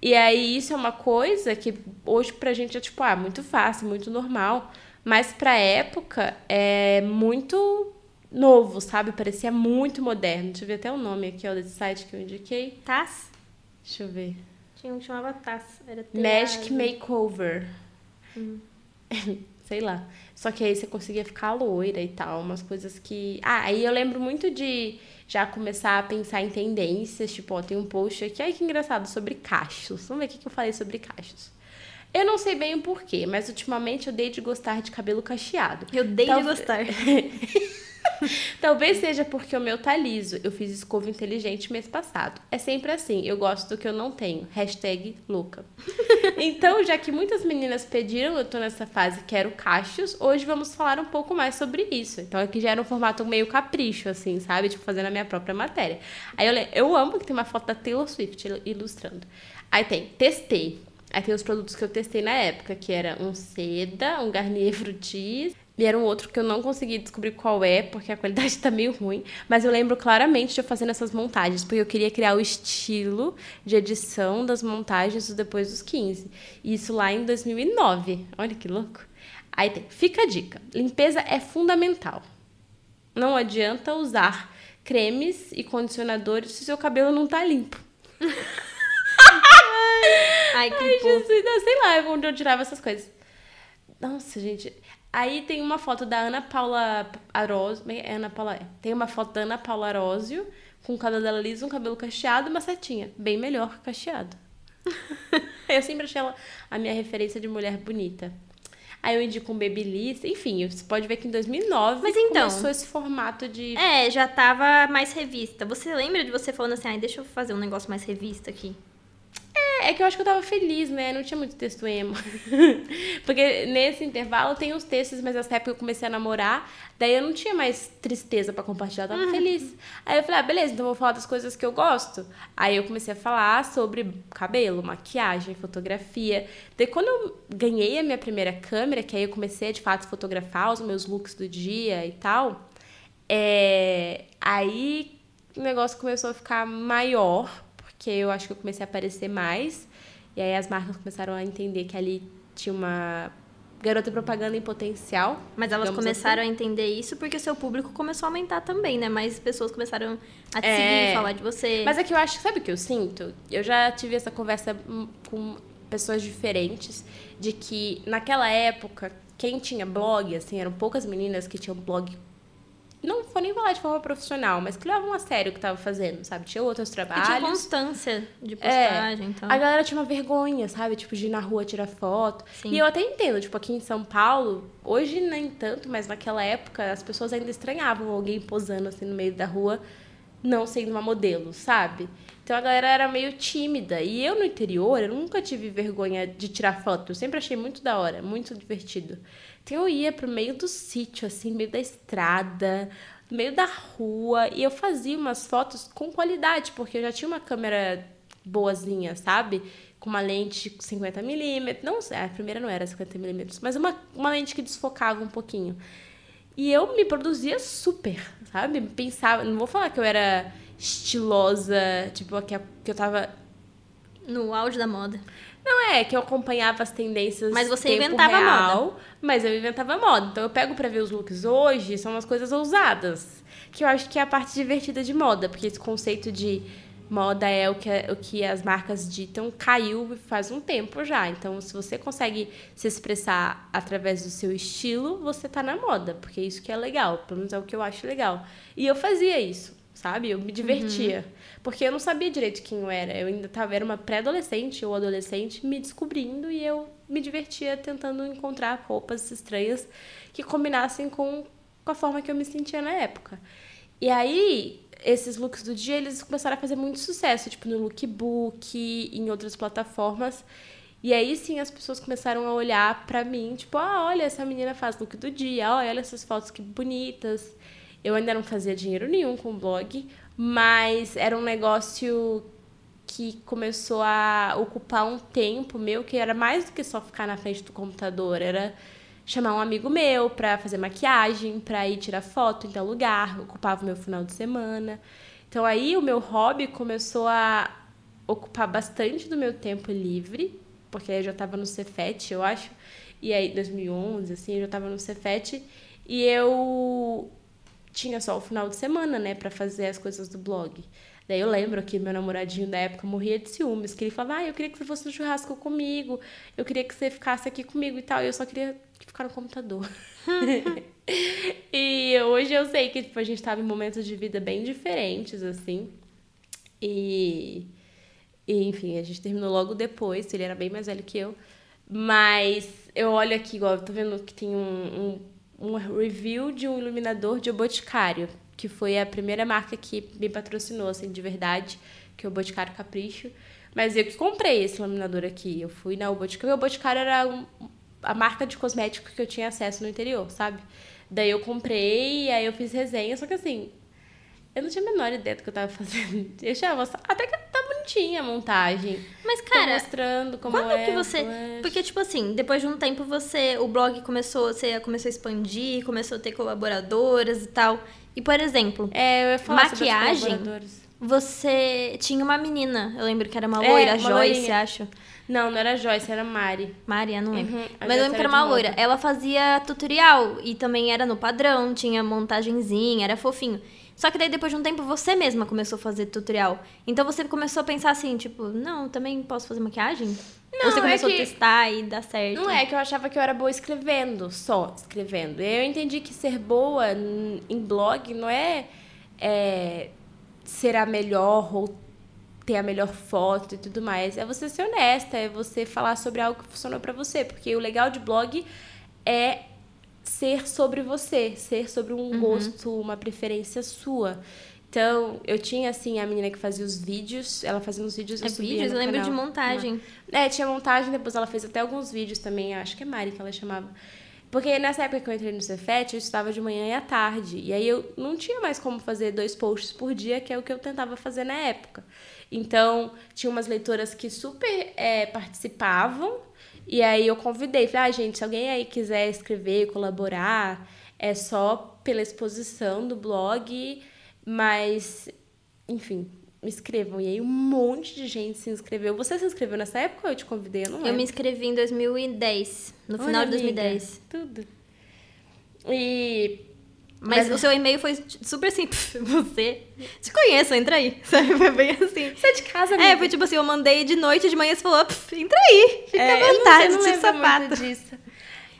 E aí isso é uma coisa que hoje pra gente é tipo, ah, muito fácil, muito normal, mas pra época é muito novo, sabe? Parecia muito moderno. Deixa eu ver até o nome aqui, ó, desse site que eu indiquei. Taz? Deixa eu ver. Tinha um que chamava Taz. Era Magic. Makeover. Sei lá. Só que aí você conseguia ficar loira e tal, umas coisas que. Ah, aí eu lembro muito de já começar a pensar em tendências. Tipo, ó, tem um post aqui, ai que engraçado, sobre cachos. Vamos ver o que eu falei sobre cachos. Eu não sei bem o porquê, mas ultimamente eu dei de gostar de cabelo cacheado. Eu dei Tal- de gostar. Talvez seja porque o meu tá liso. Eu fiz escova inteligente mês passado. É sempre assim. Eu gosto do que eu não tenho. Hashtag louca. então, já que muitas meninas pediram, eu tô nessa fase quero cachos, hoje vamos falar um pouco mais sobre isso. Então, aqui já era um formato meio capricho, assim, sabe? Tipo, fazendo a minha própria matéria. Aí eu, eu amo que tem uma foto da Taylor Swift il- ilustrando. Aí tem, testei. Aí tem os produtos que eu testei na época, que era um seda, um Garnier Fructis, e era um outro que eu não consegui descobrir qual é, porque a qualidade tá meio ruim. Mas eu lembro claramente de eu fazendo essas montagens, porque eu queria criar o estilo de edição das montagens depois dos 15. E isso lá em 2009. Olha que louco. Aí tem, fica a dica. Limpeza é fundamental. Não adianta usar cremes e condicionadores se o seu cabelo não tá limpo. Ai, que Ai. Jesus, eu sei lá onde eu tirava essas coisas. Nossa, gente. Aí tem uma foto da Ana Paula Arósio. É Ana Paula, é. Tem uma foto da Ana Paula Arósio com o cabelo dela liso, um cabelo cacheado e uma setinha. Bem melhor que cacheado. eu sempre achei ela a minha referência de mulher bonita. Aí eu indico um Babyliss, enfim, você pode ver que em 2009 Mas então- começou esse formato de... É, já tava mais revista. Você lembra de você falando assim, ai, deixa eu fazer um negócio mais revista aqui? É que eu acho que eu tava feliz, né? Não tinha muito texto emo. Porque nesse intervalo tem os textos, mas nessa época eu comecei a namorar, daí eu não tinha mais tristeza pra compartilhar, eu tava feliz. Aí eu falei, ah, beleza, então eu vou falar das coisas que eu gosto. Aí eu comecei a falar sobre cabelo, maquiagem, fotografia. Daí quando eu ganhei a minha primeira câmera, que aí eu comecei a, de fato fotografar os meus looks do dia e tal, é... aí o negócio começou a ficar maior, porque eu acho que eu comecei a aparecer mais. E aí as marcas começaram a entender que ali tinha uma garota propaganda em potencial. Mas elas começaram a entender isso porque o seu público começou a aumentar também, né? Mais pessoas começaram a te É. seguir, falar de você. Mas é que eu acho, sabe o que eu sinto? Eu já tive essa conversa hum, com pessoas diferentes de que naquela época quem tinha blog, assim, eram poucas meninas que tinham blog. Não vou nem falar de forma profissional, mas que levavam a sério o que estava fazendo, sabe? Tinha outros E tinha trabalhos. constância de É, postagem, então. A galera tinha uma vergonha, sabe? Tipo, de ir na rua tirar foto. Sim. E eu até entendo, tipo, aqui em São Paulo, hoje nem tanto, mas naquela época as pessoas ainda estranhavam alguém posando assim no meio da rua, não sendo uma modelo, sabe? Então a galera era meio tímida. E eu no interior, eu nunca tive vergonha de tirar foto. Eu sempre achei muito da hora, muito divertido. Então eu ia pro meio do sítio, assim, meio da estrada, meio da rua, e eu fazia umas fotos com qualidade, porque eu já tinha uma câmera boazinha, sabe? Com uma lente 50mm. Não sei, a primeira não era 50mm, mas uma, uma lente que desfocava um pouquinho. E eu me produzia super, sabe? Pensava, não vou falar que eu era estilosa, tipo, que, que eu tava. No auge da moda. Não é que eu acompanhava as tendências. Mas você tempo inventava real, Mas eu inventava moda. Então eu pego pra ver os looks hoje, são umas coisas ousadas. Que eu acho que é a parte divertida de moda, porque esse conceito de moda é o que, o que as marcas ditam, caiu faz um tempo já. Então, se você consegue se expressar através do seu estilo, você tá na moda, porque isso que é legal, pelo menos é o que eu acho legal. E eu fazia isso, sabe? Eu me divertia. Porque eu não sabia direito quem eu era. Eu ainda tava, era uma pré-adolescente ou adolescente me descobrindo e eu me divertia tentando encontrar roupas estranhas que combinassem com, com a forma que eu me sentia na época. E aí, esses looks do dia, eles começaram a fazer muito sucesso, tipo no Lookbook, em outras plataformas. E aí sim as pessoas começaram a olhar pra mim, tipo, ah, olha, essa menina faz look do dia, olha essas fotos que bonitas. Eu ainda não fazia dinheiro nenhum com o blog, mas era um negócio que começou a ocupar um tempo meu que era mais do que só ficar na frente do computador, era chamar um amigo meu pra fazer maquiagem, pra ir tirar foto em tal lugar, ocupava o meu final de semana. Então aí o meu hobby começou a ocupar bastante do meu tempo livre, porque eu já tava no Cefet, eu acho. E aí 2011 assim, eu já tava no Cefet e eu tinha só o final de semana, né, pra fazer as coisas do blog. Daí eu lembro que meu namoradinho da época morria de ciúmes, que ele falava, ah, eu queria que você fosse no churrasco comigo, eu queria que você ficasse aqui comigo e tal, e eu só queria ficar no computador. e hoje eu sei que tipo, a gente tava em momentos de vida bem diferentes, assim, e, e enfim, a gente terminou logo depois, ele era bem mais velho que eu, mas eu olho aqui, igual, tô vendo que tem um, um, um review de um iluminador de O Boticário, que foi a primeira marca que me patrocinou, assim, de verdade, que é o Boticário Capricho. Mas eu que comprei esse iluminador aqui. Eu fui na O Boticário, o Boticário era a marca de cosmético que eu tinha acesso no interior, sabe? Daí eu comprei, aí eu fiz resenha, só que assim, eu não tinha a menor ideia do que eu tava fazendo. Eu achava, até que tá bonitinha a montagem. Mas, Tô cara, mostrando como Quando é. que você. é. Porque, tipo assim, depois de um tempo você. O blog começou, você começou a expandir, começou a ter colaboradoras e tal. E, por exemplo, É, eu Maquiagem? você tinha uma menina, eu lembro que era uma É, loira, uma Joyce, loirinha. acho. Não, não era Joyce, era Mari. Maria, não lembro. Uhum, Mas eu lembro que era uma loira. Ela fazia tutorial e também era no padrão, tinha montagenzinha, era fofinho. Só que daí depois de um tempo você mesma começou a fazer tutorial. Então você começou a pensar assim, tipo, não, também posso fazer maquiagem? Não, Ou você é começou que- a testar e dar certo? Não é que eu achava que eu era boa escrevendo, só escrevendo. Eu entendi que ser boa em blog não é, é ser a melhor ou ter a melhor foto e tudo mais. É você ser honesta, é você falar sobre algo que funcionou pra você. Porque o legal de blog é ser sobre você, ser sobre um uhum. gosto, uma preferência sua. Então, eu tinha, assim, a menina que fazia os vídeos, ela fazia uns vídeos, eu é vídeos? Eu lembro canal. de montagem. É, tinha montagem, depois ela fez até alguns vídeos também, acho que é Mari que ela chamava. Porque nessa época que eu entrei no Cefet, eu estava de manhã e à tarde. E aí eu não tinha mais como fazer dois posts por dia, que é o que eu tentava fazer na época. Então, tinha umas leitoras que super é, participavam. E aí eu convidei, falei, ah, gente, se alguém aí quiser escrever, colaborar, é só pela exposição do blog mas, enfim, me inscrevam. E aí um monte de gente se inscreveu. Você se inscreveu nessa época ou eu te convidei? Eu não Eu me inscrevi em 2010, no Olha, final de 2010. Amiga, tudo. E mas, Mas, o seu e-mail foi super simples. Você. Te conheço, entra aí. Sabe? Foi bem assim. Você é de casa mesmo? É, foi tipo assim, eu mandei de noite, de manhã você falou, entra aí. Fica é, à vontade, eu não, eu não sapato. disso.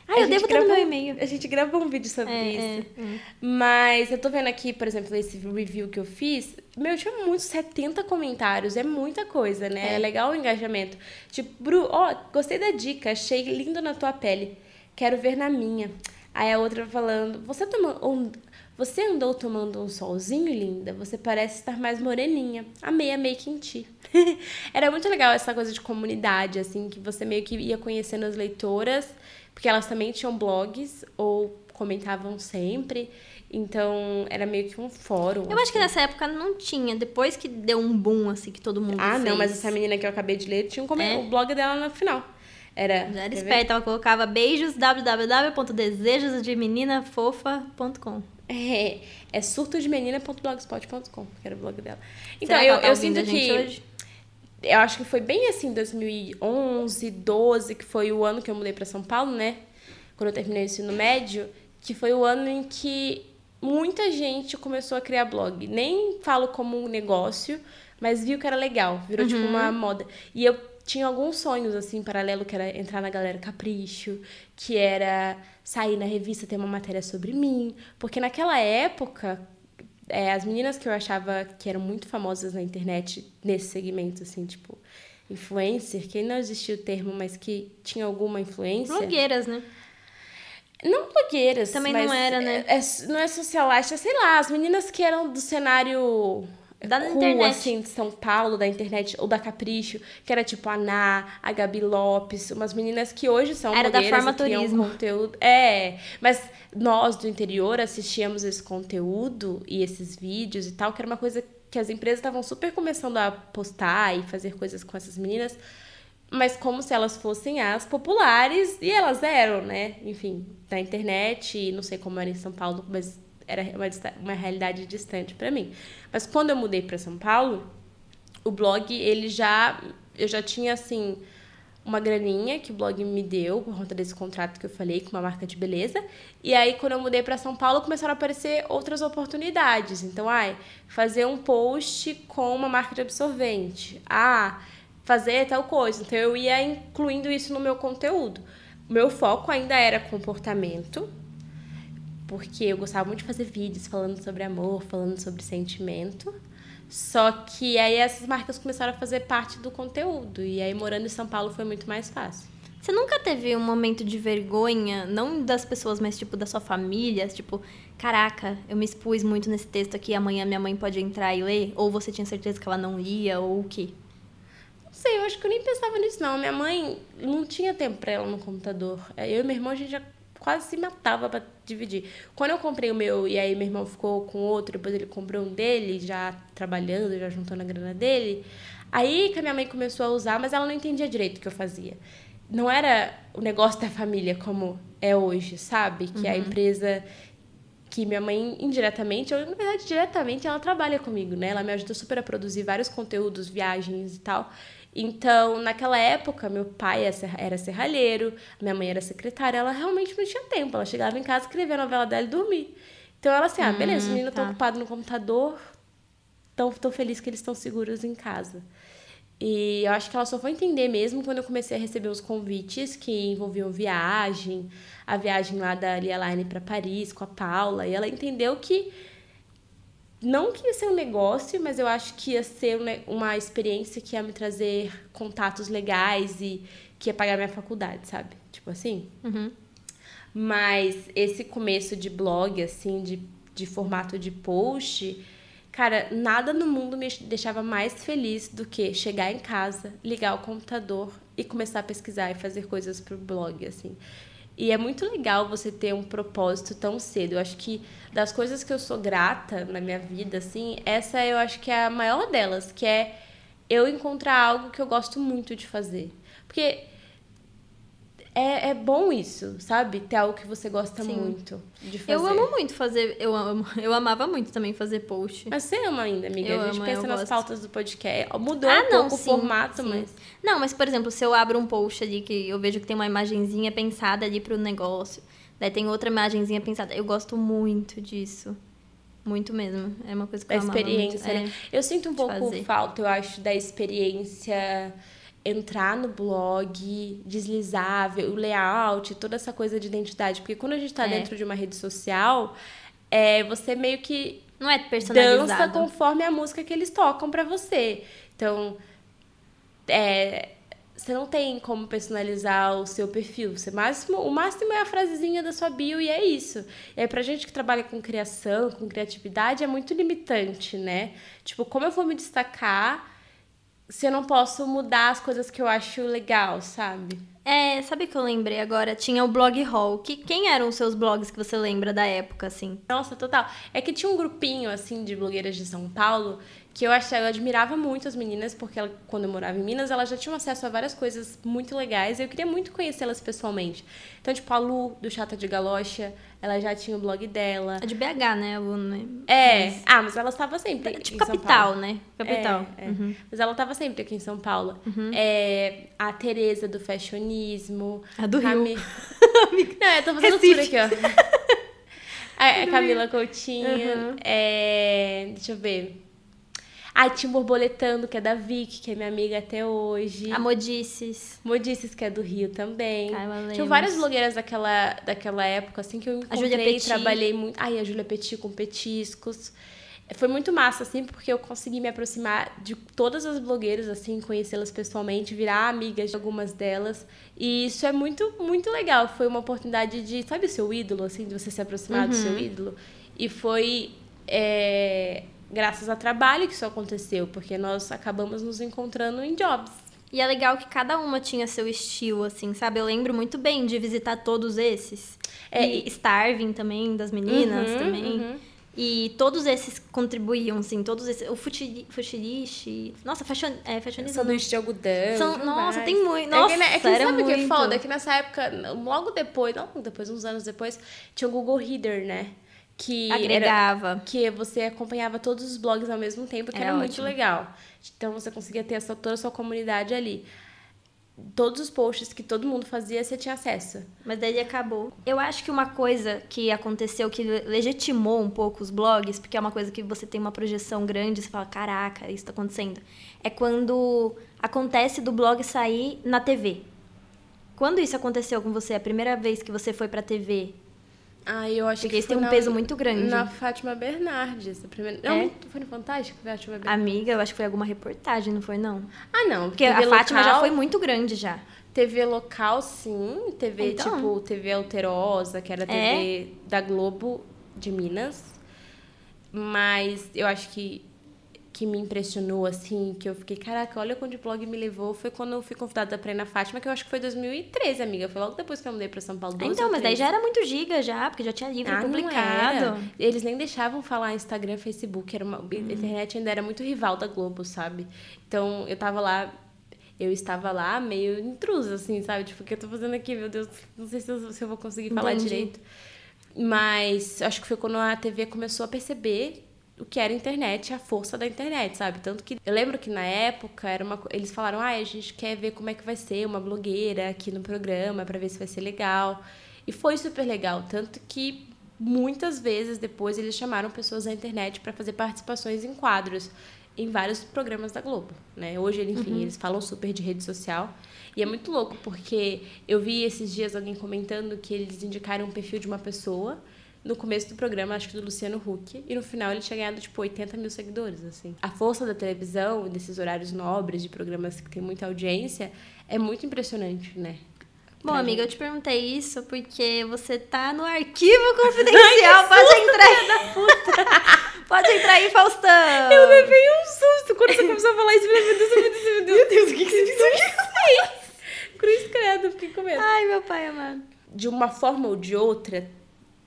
Ah, eu devo ter no meu e-mail. A gente gravou um vídeo sobre é, isso. É, é. Mas eu tô vendo aqui, por exemplo, esse review que eu fiz. Meu, tinha muitos 70 comentários. É muita coisa, né? É, é legal o engajamento. Tipo, Bru, ó, gostei da dica. Achei lindo na tua pele. Quero ver na minha. Aí a outra falando, você tomou. Você andou tomando um solzinho, linda? Você parece estar mais moreninha. Amei a make in ti. Era muito legal essa coisa de comunidade, assim, que você meio que ia conhecendo as leitoras porque elas também tinham blogs ou comentavam sempre. Então, era meio que um fórum. Eu assim. acho que assim. nessa época não tinha. Depois que deu um boom, assim, que todo mundo Ah, fez. não, mas essa menina que eu acabei de ler tinha um é? o blog dela no final. Era. Já era esperta, ela colocava beijos www.desejosdemeninafofa.com. É, é surtodemenina.blogspot.com, que era o blog dela. Então, Será eu, tá eu sinto que. Hoje? eu acho que foi bem assim, 2011, 12, que foi o ano que eu mudei para São Paulo, né? Quando eu terminei o ensino médio, que foi o ano em que muita gente começou a criar blog. Nem falo como um negócio, mas viu que era legal, virou uhum. tipo uma moda. E eu tinha alguns sonhos assim paralelo que era entrar na galera Capricho, que era sair na revista ter uma matéria sobre mim, porque naquela época é, as meninas que eu achava que eram muito famosas na internet nesse segmento, assim, tipo, influencer, que não existia o termo, mas que tinha alguma influência. Blogueiras, né? Não blogueiras. Também não era, né? É, não é socialite, é, sei lá, as meninas que eram do cenário da cool, internet. assim, de São Paulo, da internet, ou da Capricho, que era tipo a Ná, a Gabi Lopes, umas meninas que hoje são Era da formaturismo. conteúdo. É, mas nós do interior assistíamos esse conteúdo e esses vídeos e tal, que era uma coisa que as empresas estavam super começando a postar e fazer coisas com essas meninas, mas como se elas fossem as populares, e elas eram, né? Enfim, da internet, não sei como era em São Paulo, mas era uma, uma realidade distante para mim. Mas quando eu mudei para São Paulo, o blog, ele já. Eu já tinha, assim, uma graninha que o blog me deu por conta desse contrato que eu falei com uma marca de beleza. E aí, quando eu mudei para São Paulo, começaram a aparecer outras oportunidades. Então, ai, fazer um post com uma marca de absorvente. Ah, fazer tal coisa. Então, eu ia incluindo isso no meu conteúdo. Meu foco ainda era comportamento, porque eu gostava muito de fazer vídeos falando sobre amor, falando sobre sentimento. Só que aí essas marcas começaram a fazer parte do conteúdo. E aí, morando em São Paulo, foi muito mais fácil. Você nunca teve um momento de vergonha, não das pessoas, mas tipo da sua família? Tipo, caraca, eu me expus muito nesse texto aqui, amanhã minha mãe pode entrar e ler? Ou você tinha certeza que ela não lia, ou o quê? Não sei, eu acho que eu nem pensava nisso, não. Minha mãe não tinha tempo pra ela no computador. Eu e meu irmão, a gente já quase se matava para dividir. Quando eu comprei o meu e aí meu irmão ficou com outro, depois ele comprou um dele, já trabalhando, já juntando a grana dele. Aí que a minha mãe começou a usar, mas ela não entendia direito o que eu fazia. Não era o negócio da família como é hoje, sabe? Que uhum. a empresa que minha mãe indiretamente, ou na verdade diretamente, ela trabalha comigo, né? Ela me ajuda super a produzir vários conteúdos, viagens e tal. Então, naquela época, meu pai era serralheiro, minha mãe era secretária, ela realmente não tinha tempo. Ela chegava em casa, escrevia a novela dela e dormia. Então, ela assim, ah, beleza, os meninos estão tá. ocupados no computador, tão, tão feliz que eles estão seguros em casa. E eu acho que ela só foi entender mesmo quando eu comecei a receber os convites que envolviam viagem, a viagem lá da Lia Line para Paris com a Paula, e ela entendeu que não que ia ser um negócio, mas eu acho que ia ser uma experiência que ia me trazer contatos legais e que ia pagar minha faculdade, sabe? Tipo assim. Uhum. Mas esse começo de blog, assim, de, de formato de post, cara, nada no mundo me deixava mais feliz do que chegar em casa, ligar o computador e começar a pesquisar e fazer coisas pro blog, assim. E é muito legal você ter um propósito tão cedo. Eu acho que das coisas que eu sou grata na minha vida, assim, essa eu acho que é a maior delas, que é eu encontrar algo que eu gosto muito de fazer. Porque é, é bom isso, sabe? Ter algo que você gosta Sim. muito de fazer. Eu amo muito fazer. Eu amo. Eu amava muito também fazer post. Mas você ama ainda, amiga? Eu a gente amo, pensa nas gosto. pautas do podcast. Mudou ah, um não, pouco sim, o formato, sim. mas. Não, mas, por exemplo, se eu abro um post ali que eu vejo que tem uma imagenzinha pensada ali pro negócio. Daí tem outra imagenzinha pensada. Eu gosto muito disso. Muito mesmo. É uma coisa que a eu experiência, muito. né? É, eu sinto um pouco fazer. falta, eu acho, da experiência entrar no blog, deslizar, ver o layout, toda essa coisa de identidade. Porque quando a gente está é. dentro de uma rede social, é, você meio que não é personalizado. dança conforme a música que eles tocam para você. Então, é, você não tem como personalizar o seu perfil. Você máximo, o máximo é a frasezinha da sua bio e é isso. E aí, pra gente que trabalha com criação, com criatividade, é muito limitante, né? Tipo, como eu vou me destacar se eu não posso mudar as coisas que eu acho legal, sabe? É, sabe que eu lembrei agora? Tinha o blog hall. Que, quem eram os seus blogs que você lembra da época, assim? Nossa, total. É que tinha um grupinho, assim, de blogueiras de São Paulo que eu achava, eu admirava muito as meninas, porque ela, quando eu morava em Minas, elas já tinham acesso a várias coisas muito legais e eu queria muito conhecê-las pessoalmente. Então, tipo, a Lu, do Chata de Galocha, ela já tinha o blog dela. É de BH, né? Lu, né? É. Mas... Ah, mas ela estava sempre tipo capital, né? Capital. É, é. Uhum. Mas ela estava sempre aqui em São Paulo. Uhum. É, a Tereza, do Fashionismo. A do Cami... Rio. Não, eu tô fazendo tudo aqui, ó. a, a Camila Coutinho. Uhum. É, deixa eu ver. Tinha o Borboletando, que é da Vicky, que é minha amiga até hoje. A Modices. Modices, que é do Rio também. Ai, Tinha várias blogueiras daquela, daquela época, assim, que eu encontrei e trabalhei muito. Ai, a Júlia Petit com petiscos. Foi muito massa, assim, porque eu consegui me aproximar de todas as blogueiras, assim, conhecê-las pessoalmente, virar amiga de algumas delas. E isso é muito, muito legal. Foi uma oportunidade de, sabe o seu ídolo, assim, de você se aproximar uhum. do seu ídolo? E foi... É graças a trabalho que isso aconteceu, porque nós acabamos nos encontrando em jobs. E é legal que cada uma tinha seu estilo, assim, sabe? Eu lembro muito bem de visitar todos esses. É, e Starving também, das meninas uhum, também. Uhum. E todos esses contribuíam, assim, todos esses. O futiliche. Nossa, fashion, é, fashionista. Sanduíche de algodão. São, nossa, tem muito. Nossa, é que, é que sabe o que é foda? É que nessa época, logo depois, não depois, uns anos depois, tinha o Google Reader, né? Que agregava. era, que você acompanhava todos os blogs ao mesmo tempo que era, era muito legal. Então você conseguia ter essa, toda a sua comunidade ali. Todos os posts que todo mundo fazia você tinha acesso. Mas daí acabou. Eu acho que uma coisa que aconteceu que legitimou um pouco os blogs porque é uma coisa que você tem uma projeção grande você fala caraca isso está acontecendo. É quando acontece do blog sair na TV quando isso aconteceu com você a primeira vez que você foi para TV ah, eu acho Porque que isso tem um na, peso muito grande. Na Fátima Bernardes. A primeira... Não, é? foi no Fantástico, Fátima Bernardes. Amiga, eu acho que foi alguma reportagem, não foi, não? Ah, não. Porque TV a local, Fátima já foi muito grande já. TV local, sim. TV, então. tipo, TV Alterosa, que era TV é? da Globo de Minas. Mas eu acho que que me impressionou, assim, que eu fiquei, caraca, olha onde o blog me levou, foi quando eu fui convidada pra ir na Fátima, que eu acho que foi 2013, amiga. Foi logo depois que eu mudei pra São Paulo. Então, mas daí já era muito giga já, porque já tinha livro ah, publicado. Eles nem deixavam falar Instagram, Facebook, era uma... Hum. a internet ainda era muito rival da Globo, sabe? Então, eu tava lá eu estava lá meio intrusa, assim, sabe? Tipo, o que eu tô fazendo aqui? Meu Deus, não sei se eu, se eu vou conseguir falar Entendi. direito. Mas acho que foi quando a TV começou a perceber o que era a internet, a força da internet, sabe? Tanto que eu lembro que na época era uma, eles falaram: "Ah, a gente quer ver como é que vai ser uma blogueira aqui no programa para ver se vai ser legal". E foi super legal, tanto que muitas vezes depois eles chamaram pessoas da internet para fazer participações em quadros em vários programas da Globo, né? Hoje, enfim, uhum. eles falam super de rede social. E é muito louco, porque eu vi esses dias alguém comentando que eles indicaram um perfil de uma pessoa no começo do programa, acho que do Luciano Huck, e no final ele tinha ganhado, tipo, 80 mil seguidores, assim. A força da televisão, desses horários nobres, de programas que tem muita audiência, é muito impressionante, né? Bom, amiga, eu te perguntei isso porque você tá no arquivo confidencial. Pode entrar aí. Pode entrar aí, Faustão. Eu levei um susto quando você começou a falar isso. Eu falei, meu Deus, meu Deus, meu Deus. Meu Deus, o que, que você disse aqui? Cruz credo, fiquei com medo. Ai, meu pai amado. de uma forma ou de outra,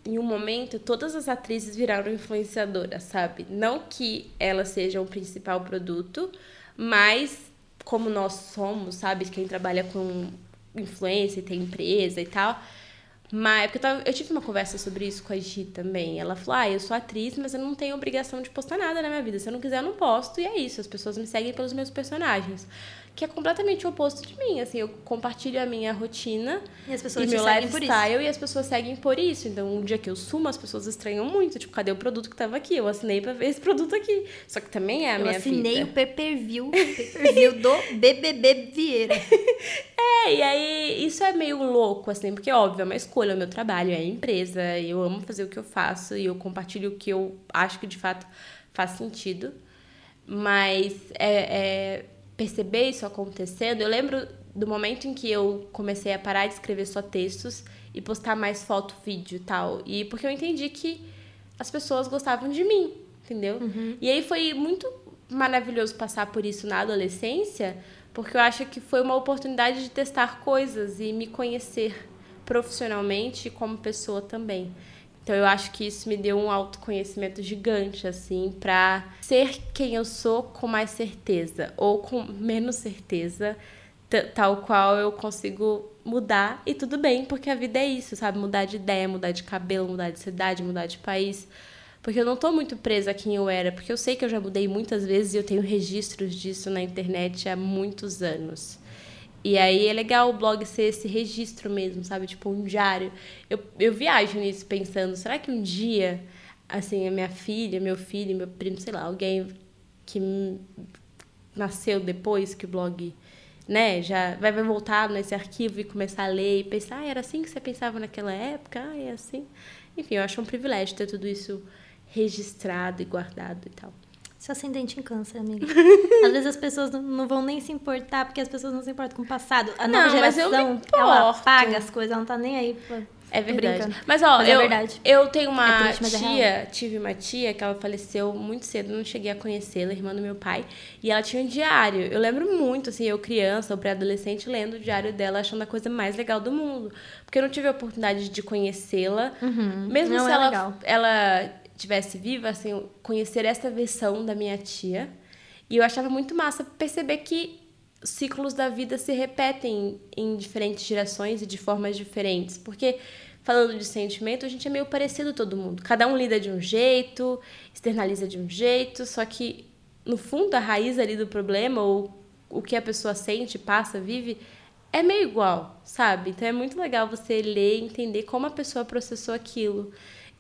em um momento, todas as atrizes viraram influenciadoras, sabe? Não que elas sejam o principal produto, mas como nós somos, sabe? Quem trabalha com influência e tem empresa e tal. Mas porque eu, tava- eu tive uma conversa sobre isso com a Gi também. Ela falou: Ah, eu sou atriz, mas eu não tenho obrigação de postar nada na minha vida. Se eu não quiser, eu não posto. E é isso. As pessoas me seguem pelos meus personagens. Que é completamente o oposto de mim. Assim, eu compartilho a minha rotina E as pessoas e meu lifestyle e as pessoas seguem por isso. Então, um dia que eu sumo, as pessoas estranham muito. Tipo, cadê o produto que tava aqui? Eu assinei pra ver esse produto aqui. Só que também é a Eu minha assinei vida. o pay-per-view, pay-per-view do BBB Vieira. É, e aí isso é meio louco, assim, porque, óbvio, é uma escolha, é o meu trabalho, é a empresa, eu amo fazer o que eu faço e eu compartilho o que eu acho que de fato faz sentido. Mas é, é, perceber isso acontecendo, eu lembro do momento em que eu comecei a parar de escrever só textos e postar mais foto, vídeo e tal. E porque eu entendi que as pessoas gostavam de mim, entendeu? E aí foi muito maravilhoso passar por isso na adolescência, porque eu acho que foi uma oportunidade de testar coisas e me conhecer profissionalmente e como pessoa também. Então eu acho que isso me deu um autoconhecimento gigante, assim, pra ser quem eu sou com mais certeza ou com menos certeza, tal qual eu consigo mudar e tudo bem, porque a vida é isso, sabe? Mudar de ideia, mudar de cabelo, mudar de cidade, mudar de país. Porque eu não tô muito presa a quem eu era, porque eu sei que eu já mudei muitas vezes e eu tenho registros disso na internet há muitos anos. E aí é legal o blog ser esse registro mesmo, sabe? Tipo um diário. Eu, eu viajo nisso pensando, será que um dia, assim, a minha filha, meu filho, meu primo, sei lá, alguém que nasceu depois que o blog, né, já vai, vai voltar nesse arquivo e começar a ler e pensar, ah, era assim que você pensava naquela época? Ah, é assim. Enfim, eu acho um privilégio ter tudo isso registrado e guardado e tal. Seu ascendente em câncer, amiga. Às vezes as pessoas não, não vão nem se importar, porque as pessoas não se importam com o passado. A nova Não, mas eu me geração, ela importo. paga as coisas, ela não tá nem aí. Pô. É verdade. brincando. Mas, ó, Mas é eu, verdade. eu tenho uma É triste, é tia, tive uma tia que ela faleceu muito cedo, não cheguei a conhecê-la, irmã do meu pai. E ela tinha um diário. Eu lembro muito, assim, eu criança ou pré-adolescente, lendo o diário dela, achando a coisa mais legal do mundo. Porque eu não tive a oportunidade de conhecê-la. Mesmo Não, se é ela, legal. ela tivesse viva, assim, conhecer essa versão da minha tia. E eu achava muito massa perceber que os ciclos da vida se repetem em diferentes gerações e de formas diferentes. Porque, falando de sentimento, a gente é meio parecido todo mundo. Cada um lida de um jeito, externaliza de um jeito, só que, no fundo, a raiz ali do problema, ou o que a pessoa sente, passa, vive, é meio igual, sabe? Então é muito legal você ler e entender como a pessoa processou aquilo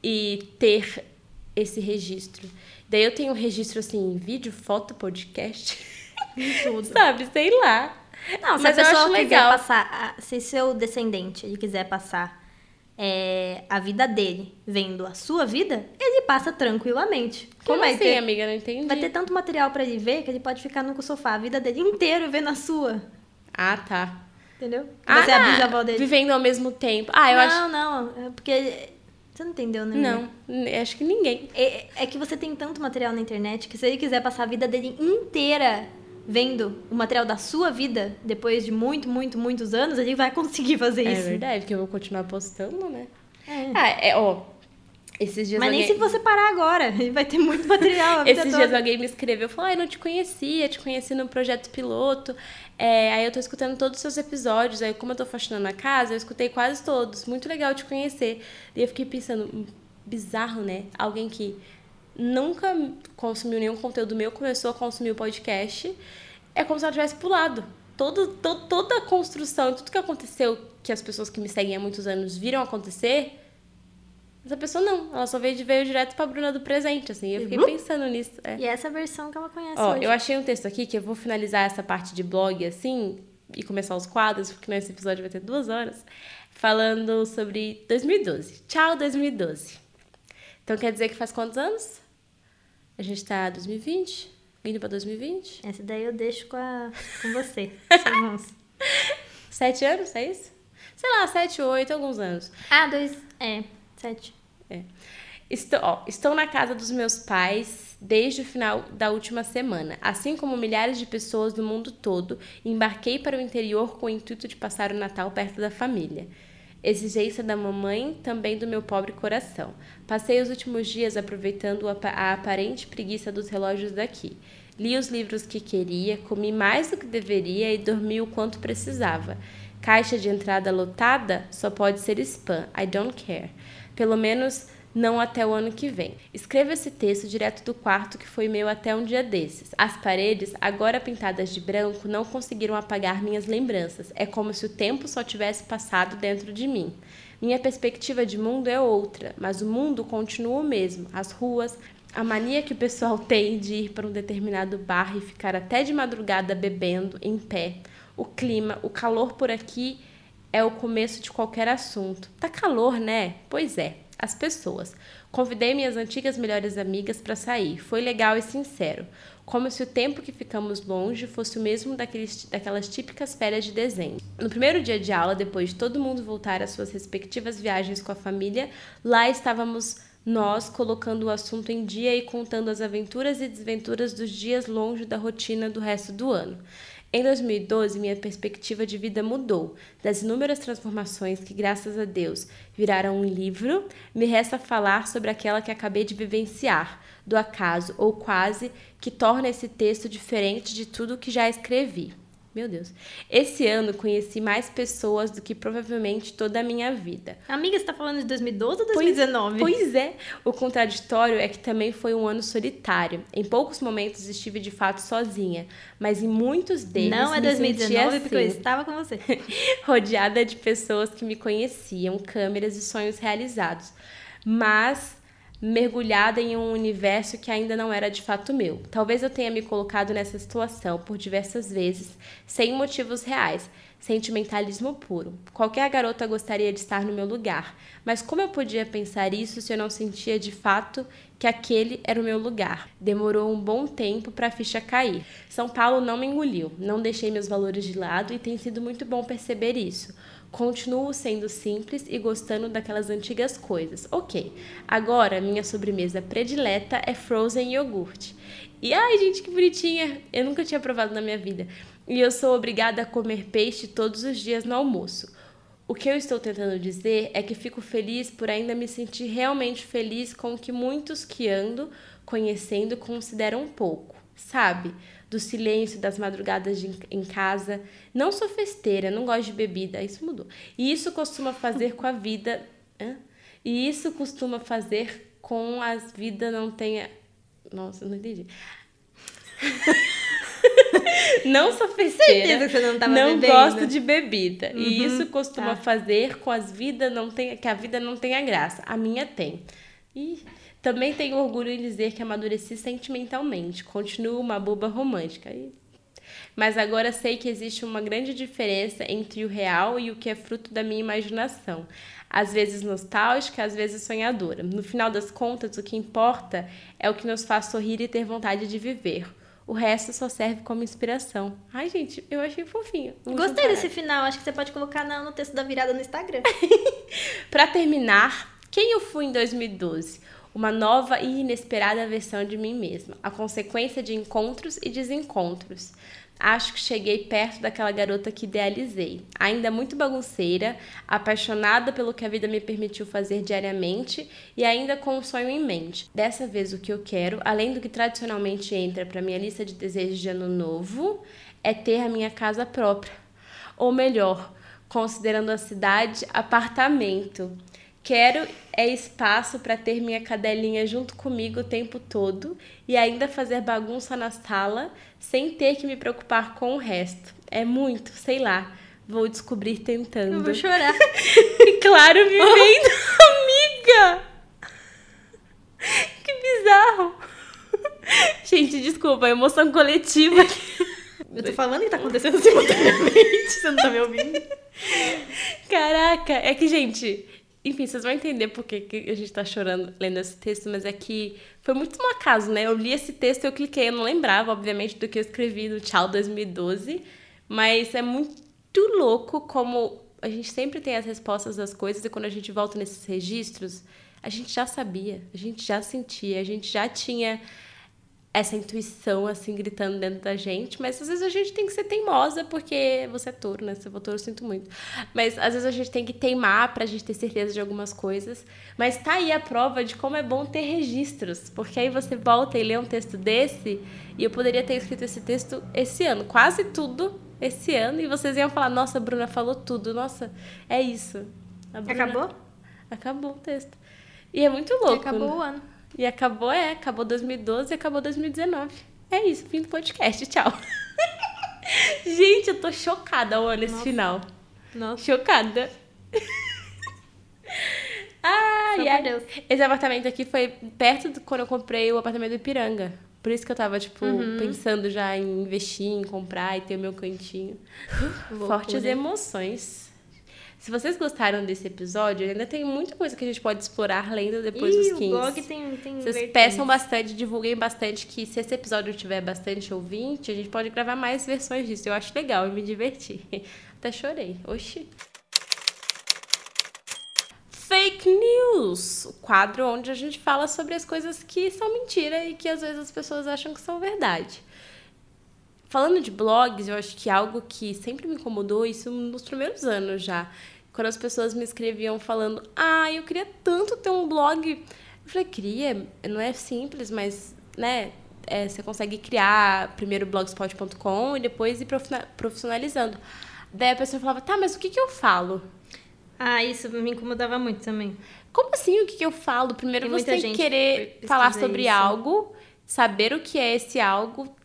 e ter esse registro. Daí eu tenho um registro assim, em vídeo, foto, podcast, Tudo. sabe? Sei lá. Não, se Mas a pessoa quiser legal. passar, se seu descendente ele quiser passar é, a vida dele vendo a sua vida, ele passa tranquilamente. Como vai assim, ter, amiga? Não entendi. vai ter tanto material pra ele ver que ele pode ficar no sofá a vida dele inteiro vendo a sua. Ah, tá. Entendeu? Ah, Você é a bisavó dele. Vivendo ao mesmo tempo. Ah, eu não, acho. não, é porque. Você não entendeu, né? Não, acho que ninguém. É, é que você tem tanto material na internet que se ele quiser passar a vida dele inteira vendo o material da sua vida, depois de muito, muito, muitos anos, ele vai conseguir fazer É isso. verdade, porque eu vou continuar postando, né? É. Ah, é, ó. Esses dias Mas nem se você parar agora, ele vai ter muito material Esses toda. dias alguém me escreveu, falou, ai, não te conhecia, te conheci no projeto piloto. É, aí eu tô escutando todos os seus episódios, aí como eu tô faxinando a casa, eu escutei quase todos. Muito legal te conhecer. E eu fiquei pensando, hum, bizarro, né? Alguém que nunca consumiu nenhum conteúdo meu, começou a consumir o podcast. É como se ela tivesse pulado. Todo, to- toda a construção, tudo que aconteceu, que as pessoas que me seguem há muitos anos viram acontecer, essa pessoa não. Ela só veio, veio direto pra Bruna do presente, assim. Eu fiquei Uhum. pensando nisso. é. E essa versão que ela conhece Ó, hoje. eu achei um texto aqui que eu vou finalizar essa parte de blog assim e começar os quadros, porque nesse episódio vai ter duas horas, falando sobre 2012. Tchau, 2012. Então quer dizer que faz quantos anos? A gente tá 2020? Indo pra 2020? Essa daí eu deixo com, a, com você. Sete anos, é isso? Sei lá, sete, oito, alguns anos. Ah, dois. É, sete. Estou, ó, estou na casa dos meus pais desde o final da última semana. Assim como milhares de pessoas do mundo todo, embarquei para o interior com o intuito de passar o Natal perto da família. Exigência da mamãe, também do meu pobre coração. Passei os últimos dias aproveitando a, a aparente preguiça dos relógios daqui. Li os livros que queria, comi mais do que deveria e dormi o quanto precisava. Caixa de entrada lotada só pode ser spam. I don't care. Pelo menos não até o ano que vem. Escrevo esse texto direto do quarto que foi meu até um dia desses. As paredes, agora pintadas de branco, não conseguiram apagar minhas lembranças. É como se o tempo só tivesse passado dentro de mim. Minha perspectiva de mundo é outra, mas o mundo continua o mesmo. As ruas, a mania que o pessoal tem de ir para um determinado bar e ficar até de madrugada bebendo em pé. O clima, o calor por aqui é o começo de qualquer assunto. Tá calor, né? Pois é as pessoas. Convidei minhas antigas melhores amigas para sair. Foi legal e sincero, como se o tempo que ficamos longe fosse o mesmo daqueles, daquelas típicas férias de dezembro. No primeiro dia de aula, depois de todo mundo voltar às suas respectivas viagens com a família, lá estávamos nós colocando o assunto em dia e contando as aventuras e desventuras dos dias longe da rotina do resto do ano. Em 2012, minha perspectiva de vida mudou. Das inúmeras transformações que, graças a Deus, viraram um livro, me resta falar sobre aquela que acabei de vivenciar, do acaso ou quase, que torna esse texto diferente de tudo que já escrevi. Meu Deus. Esse ano conheci mais pessoas do que provavelmente toda a minha vida. Amiga, você tá falando de 2012 ou 2019? Pois, pois é. O contraditório é que também foi um ano solitário. Em poucos momentos estive de fato sozinha, mas em muitos deles Não é 2019 assim, porque eu estava com você. rodeada de pessoas que me conheciam, câmeras e sonhos realizados. Mas mergulhada em um universo que ainda não era de fato meu. Talvez eu tenha me colocado nessa situação por diversas vezes, sem motivos reais, sentimentalismo puro. Qualquer garota gostaria de estar no meu lugar, mas como eu podia pensar isso se eu não sentia de fato que aquele era o meu lugar? Demorou um bom tempo para a ficha cair. São Paulo não me engoliu, não deixei meus valores de lado e tem sido muito bom perceber isso. Continuo sendo simples e gostando daquelas antigas coisas. Ok, agora minha sobremesa predileta é frozen iogurte. E ai, gente, que bonitinha! Eu nunca tinha provado na minha vida. E eu sou obrigada a comer peixe todos os dias no almoço. O que eu estou tentando dizer é que fico feliz por ainda me sentir realmente feliz com o que muitos que ando conhecendo consideram pouco, sabe? Do silêncio, das madrugadas de, em casa. Não sou festeira, não gosto de bebida, isso mudou. E isso costuma fazer com a vida. Hã? E isso costuma fazer com as vidas não tenha. Nossa, não entendi. não sou festeira. não, não gosto de bebida. Uhum, e isso costuma tá. fazer com as vidas não tenha que a vida não tenha graça. A minha tem. E também tenho orgulho em dizer que amadureci sentimentalmente. Continuo uma boba romântica. Mas agora sei que existe uma grande diferença entre o real e o que é fruto da minha imaginação. Às vezes nostálgica, às vezes sonhadora. No final das contas, o que importa é o que nos faz sorrir e ter vontade de viver. O resto só serve como inspiração. Ai, gente, eu achei fofinho. Vamos Gostei desse final, acho que você pode colocar no texto da virada no Instagram. Para terminar, quem eu fui em 2012? Uma nova e inesperada versão de mim mesma, a consequência de encontros e desencontros. Acho que cheguei perto daquela garota que idealizei, ainda muito bagunceira, apaixonada pelo que a vida me permitiu fazer diariamente e ainda com um sonho em mente. Dessa vez, o que eu quero, além do que tradicionalmente entra para minha lista de desejos de ano novo, é ter a minha casa própria. Ou melhor, considerando a cidade, apartamento. Quero é espaço para ter minha cadelinha junto comigo o tempo todo e ainda fazer bagunça na sala sem ter que me preocupar com o resto. É muito, sei lá. Vou descobrir Eu tentando. vou chorar. E claro, vivendo, amiga! Que bizarro! Gente, desculpa, emoção coletiva. Eu tô falando que tá acontecendo simultaneamente, você não tá me ouvindo? Caraca, é que, gente, enfim, vocês vão entender por que a gente tá chorando lendo esse texto, mas é que foi muito um acaso, né? Eu li esse texto, eu cliquei, eu não lembrava, obviamente, do que eu escrevi no Tchau 2012, mas é muito louco como a gente sempre tem as respostas das coisas e quando a gente volta nesses registros, a gente já sabia, a gente já sentia, a gente já tinha essa intuição, assim, gritando dentro da gente. Mas às vezes a gente tem que ser teimosa, porque você é touro, né? Se for touro, eu sinto muito. Mas às vezes a gente tem que teimar pra gente ter certeza de algumas coisas. Mas tá aí a prova de como é bom ter registros. Porque aí você volta e lê um texto desse, e eu poderia ter escrito esse texto esse ano. Quase tudo esse ano. E vocês iam falar, nossa, a Bruna falou tudo. Nossa, é isso. Bruna... Acabou? Acabou o texto. E é muito louco. E acabou né? o ano. E acabou, é, acabou 2012 e acabou 2019. É isso, fim do podcast, tchau. Gente, eu tô chocada ao ano esse final. Nossa. Chocada. ah, e Deus. Esse apartamento aqui foi perto de quando eu comprei o apartamento do Ipiranga. Por isso que eu tava, tipo, uhum. pensando já em investir, em comprar e ter o meu cantinho. Fortes emoções. Se vocês gostaram desse episódio, ainda tem muita coisa que a gente pode explorar lendo depois Ih, dos 15. O blog tem, tem Vocês vertentes. peçam bastante, divulguem bastante, que se esse episódio tiver bastante ouvinte, a gente pode gravar mais versões disso. Eu acho legal e me divertir. Até chorei. Oxi. Fake News, o quadro onde a gente fala sobre as coisas que são mentira e que às vezes as pessoas acham que são verdade. Falando de blogs, eu acho que algo que sempre me incomodou, isso nos primeiros anos já, quando as pessoas me escreviam falando: Ah, eu queria tanto ter um blog. Eu falei: Cria, não é simples, mas, né? É, você consegue criar primeiro blogspot.com e depois ir profissionalizando. Daí a pessoa falava: Tá, mas o que, que eu falo? Ah, isso me incomodava muito também. Como assim o que, que eu falo? Primeiro tem você tem que querer falar sobre isso. algo, saber o que é esse algo,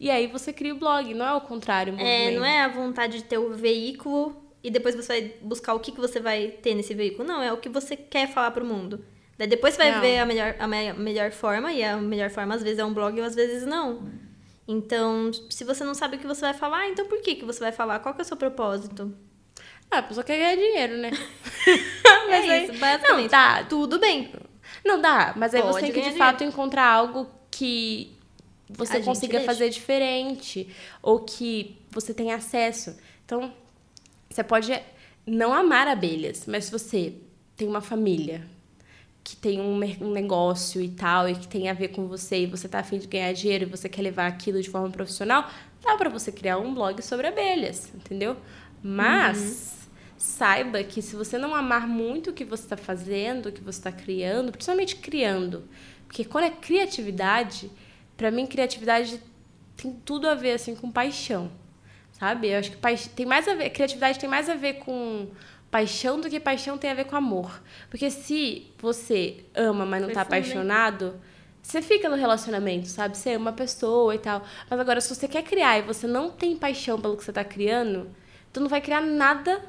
e aí você cria o blog, não é o contrário. O é, não é a vontade de ter o veículo e depois você vai buscar o que, que você vai ter nesse veículo. Não, é o que você quer falar pro mundo. Daí depois você vai não. ver a melhor, a me melhor forma, e a melhor forma às vezes é um blog ou às vezes não. Então, se você não sabe o que você vai falar, então por que, que você vai falar? Qual que é o seu propósito? Ah, a pessoa quer ganhar dinheiro, né? mas é isso, basicamente. Não, tá. Tudo bem. Não dá, mas aí Pode você tem que de dinheiro. fato encontrar algo que você a consiga fazer diferente ou que você tenha acesso. Então, você pode não amar abelhas, mas se você tem uma família que tem um, um negócio e tal, e que tem a ver com você, e você tá afim de ganhar dinheiro e você quer levar aquilo de forma profissional, dá para você criar um blog sobre abelhas, entendeu? Mas uhum. saiba que se você não amar muito o que você está fazendo, o que você está criando, principalmente criando, porque quando é criatividade, para mim criatividade tem tudo a ver assim com paixão sabe? Eu acho que pa... tem mais a ver, criatividade tem mais a ver com paixão do que paixão tem a ver com amor. Porque se você ama, mas não está apaixonado, você fica no relacionamento, sabe? Você ama a pessoa e tal. Mas agora, se você quer criar e você não tem paixão pelo que você está criando, tu não vai criar nada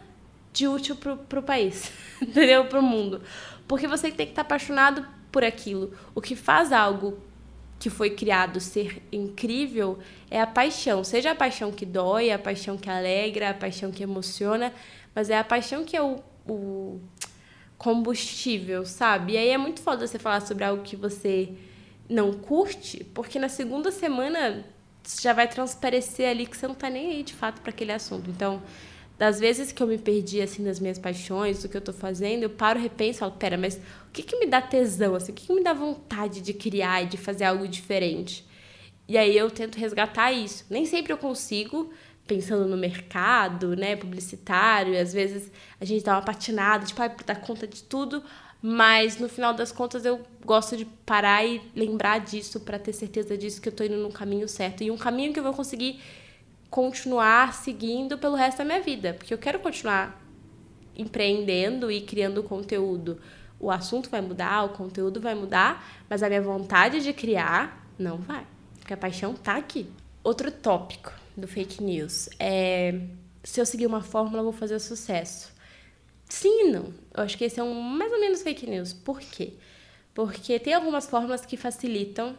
de útil pro, pro país, entendeu? Pro mundo. Porque você tem que estar tá apaixonado por aquilo. O que faz algo que foi criado ser incrível é a paixão. Seja a paixão que dói, a paixão que alegra, a paixão que emociona, mas é a paixão que é o, o combustível, sabe? E aí é muito foda você falar sobre algo que você não curte, porque na segunda semana já vai transparecer ali que você não tá nem aí de fato para aquele assunto. Então, das vezes que eu me perdi assim nas minhas paixões, do que eu tô fazendo, eu paro, repenso falo, pera, mas o que que me dá tesão assim? O que que me dá vontade de criar e de fazer algo diferente? E aí eu tento resgatar isso. Nem sempre eu consigo, pensando no mercado, né, publicitário, às vezes a gente dá uma patinada, tipo, ah, dar conta de tudo, mas no final das contas eu gosto de parar e lembrar disso para ter certeza disso que eu tô indo no caminho certo e um caminho que eu vou conseguir continuar seguindo pelo resto da minha vida, porque eu quero continuar empreendendo e criando conteúdo. O assunto vai mudar, o conteúdo vai mudar, mas a minha vontade de criar não vai, porque a paixão tá aqui. Outro tópico do fake news é se eu seguir uma fórmula eu vou fazer sucesso. Sim e não. Eu acho que esse é um mais ou menos fake news. Por quê? Porque tem algumas fórmulas que facilitam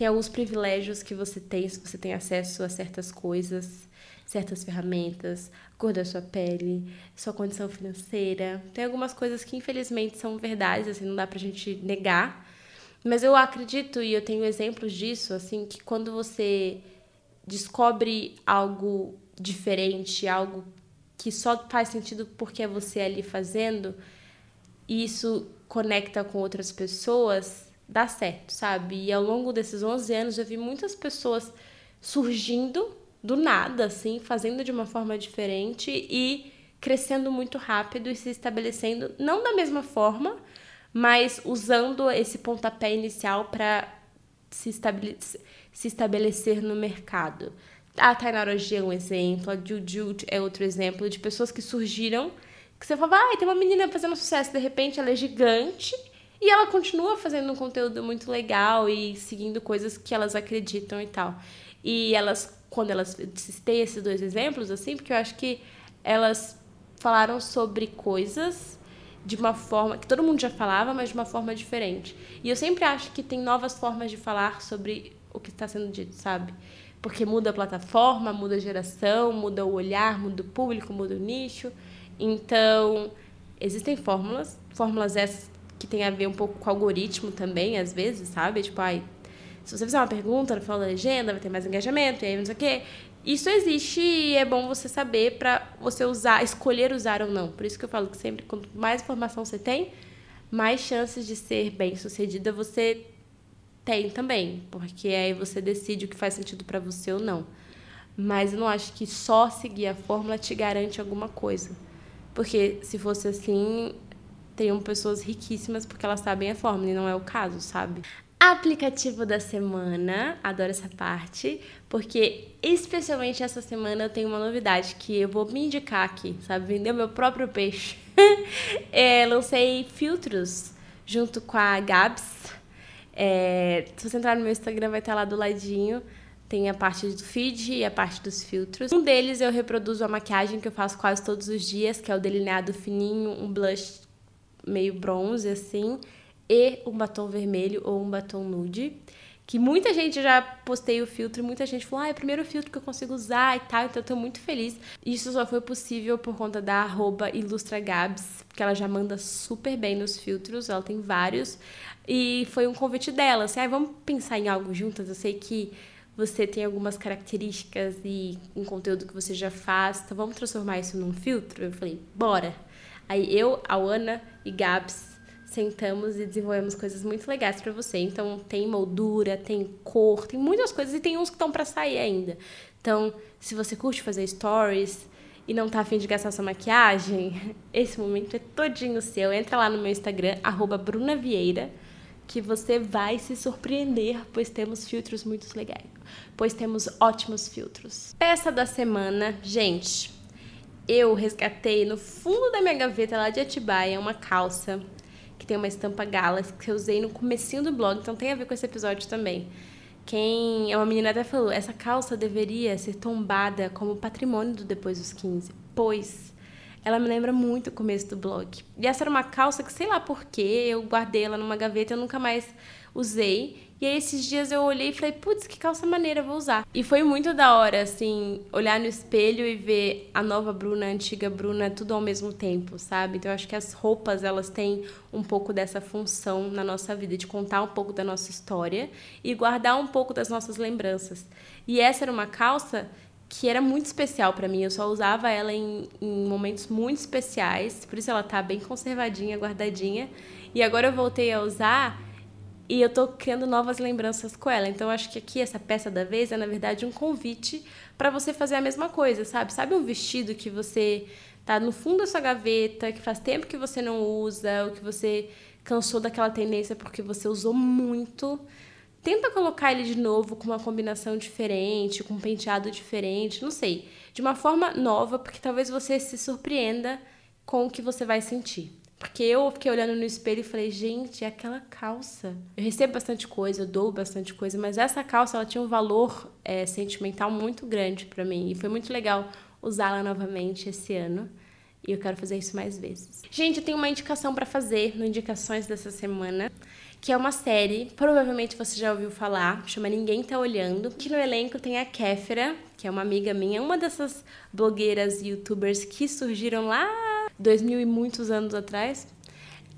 tem alguns privilégios que você tem se você tem acesso a certas coisas, certas ferramentas, cor da sua pele, sua condição financeira. Tem algumas coisas que infelizmente são verdades, assim, não dá pra gente negar. Mas eu acredito e eu tenho exemplos disso, assim, que quando você descobre algo diferente, algo que só faz sentido porque é você ali fazendo, e isso conecta com outras pessoas, dá certo, sabe? E ao longo desses 11 anos eu vi muitas pessoas surgindo do nada, assim, fazendo de uma forma diferente e crescendo muito rápido e se estabelecendo, não da mesma forma, mas usando esse pontapé inicial para se, estabelecer, se estabelecer no mercado. A Tainara G é um exemplo, a Juju é outro exemplo de pessoas que surgiram, que você fala, ah, tem uma menina fazendo sucesso, de repente ela é gigante e ela continua fazendo um conteúdo muito legal e seguindo coisas que elas acreditam e tal. E elas, quando elas têm esses dois exemplos, assim, porque eu acho que elas falaram sobre coisas de uma forma que todo mundo já falava, mas de uma forma diferente. E eu sempre acho que tem novas formas de falar sobre o que está sendo dito, sabe? Porque muda a plataforma, muda a geração, muda o olhar, muda o público, muda o nicho. Então, existem fórmulas, fórmulas essas que tem a ver um pouco com algoritmo também, às vezes, sabe? Tipo, ai, se você fizer uma pergunta no final da legenda, vai ter mais engajamento, e aí não sei o quê. Isso existe e é bom você saber para você usar, escolher usar ou não. Por isso que eu falo que sempre, quanto mais informação você tem, mais chances de ser bem sucedida você tem também, porque aí você decide o que faz sentido para você ou não. Mas eu não acho que só seguir a fórmula te garante alguma coisa. Porque se fosse assim, teriam pessoas riquíssimas porque elas sabem a fórmula e não é o caso, sabe? aplicativo da semana. Adoro essa parte, porque especialmente essa semana eu tenho uma novidade que eu vou me indicar aqui, sabe? Vender meu próprio peixe. é, lancei filtros junto com a Gabs. É, se você entrar no meu Instagram, vai estar lá do ladinho. Tem a parte do feed e a parte dos filtros. Um deles eu reproduzo a maquiagem que eu faço quase todos os dias, que é o delineado fininho, um blush meio bronze, assim e um batom vermelho ou um batom nude. Que muita gente já postei o filtro e muita gente falou: ah, é o primeiro filtro que eu consigo usar e tal, então eu tô muito feliz. Isso só foi possível por conta da arroba IlustraGabs, porque ela já manda super bem nos filtros, ela tem vários. E foi um convite dela, assim, ah, vamos pensar em algo juntas. Eu sei que você tem algumas características e um conteúdo que você já faz, então vamos transformar isso num filtro? Eu falei, bora! Aí eu, a Ana e Gabs sentamos e desenvolvemos coisas muito legais para você. Então, tem moldura, tem cor, tem muitas coisas e tem uns que estão para sair ainda. Então, se você curte fazer stories e não tá afim de gastar sua maquiagem, esse momento é todinho seu. Entra lá no meu Instagram, brunavieira, que você vai se surpreender, pois temos filtros muito legais. Pois temos ótimos filtros. Peça da semana, gente. Eu resgatei no fundo da minha gaveta lá de Atibaia uma calça que tem uma estampa gala que eu usei no comecinho do blog, então tem a ver com esse episódio também. Quem é uma menina até falou, essa calça deveria ser tombada como patrimônio do depois dos 15, pois ela me lembra muito o começo do blog. E essa era uma calça que sei lá por quê, eu guardei ela numa gaveta, eu nunca mais usei. E aí esses dias eu olhei e falei, putz, que calça maneira, vou usar. E foi muito da hora, assim, olhar no espelho e ver a nova Bruna, a antiga Bruna, tudo ao mesmo tempo, sabe? Então eu acho que as roupas, elas têm um pouco dessa função na nossa vida, de contar um pouco da nossa história e guardar um pouco das nossas lembranças. E essa era uma calça que era muito especial para mim. Eu só usava ela em, em, momentos muito especiais, por isso ela tá bem conservadinha, guardadinha. E agora eu voltei a usar e eu tô criando novas lembranças com ela. Então, acho que aqui essa peça da vez é, na verdade, um convite para você fazer a mesma coisa, sabe? Sabe um vestido que você tá no fundo da sua gaveta, que faz tempo que você não usa, ou que você cansou daquela tendência porque você usou muito. Tenta colocar ele de novo com uma combinação diferente, com um penteado diferente, não sei, de uma forma nova, porque talvez você se surpreenda com o que você vai sentir. Porque eu fiquei olhando no espelho e falei, gente, é aquela calça. Eu recebo bastante coisa, eu dou bastante coisa, mas essa calça ela tinha um valor é, sentimental muito grande para mim. E foi muito legal usá-la novamente esse ano. E eu quero fazer isso mais vezes. Gente, eu tenho uma indicação para fazer no Indicações dessa semana, que é uma série, provavelmente você já ouviu falar, chama Ninguém Tá Olhando. Aqui no elenco tem a Kéfera, que é uma amiga minha, uma dessas blogueiras youtubers que surgiram lá 2000 e muitos anos atrás.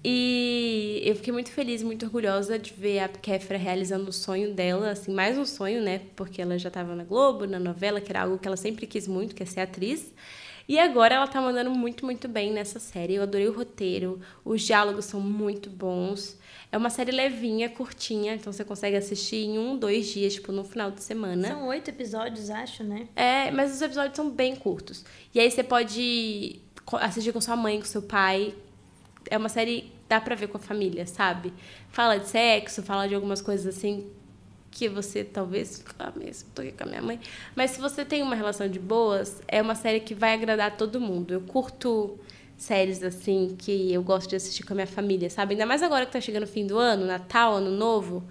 E eu fiquei muito feliz, muito orgulhosa de ver a Kéfera realizando o sonho dela, assim, mais um sonho, né? Porque ela já estava na Globo, na novela, que era algo que ela sempre quis muito, que é ser atriz. E agora ela tá mandando muito, muito bem nessa série. Eu adorei o roteiro, os diálogos são muito bons. É uma série levinha, curtinha, então você consegue assistir em um, dois dias, tipo, no final de semana. São oito episódios, acho, né? É, mas os episódios são bem curtos. E aí você pode assistir com sua mãe, com seu pai. É uma série dá pra ver com a família, sabe? Fala de sexo, fala de algumas coisas assim que você talvez ah, mesmo tô aqui com a minha mãe, mas se você tem uma relação de boas, é uma série que vai agradar todo mundo. Eu curto séries assim que eu gosto de assistir com a minha família, sabe? Ainda mais agora que tá chegando o fim do ano, Natal, Ano Novo,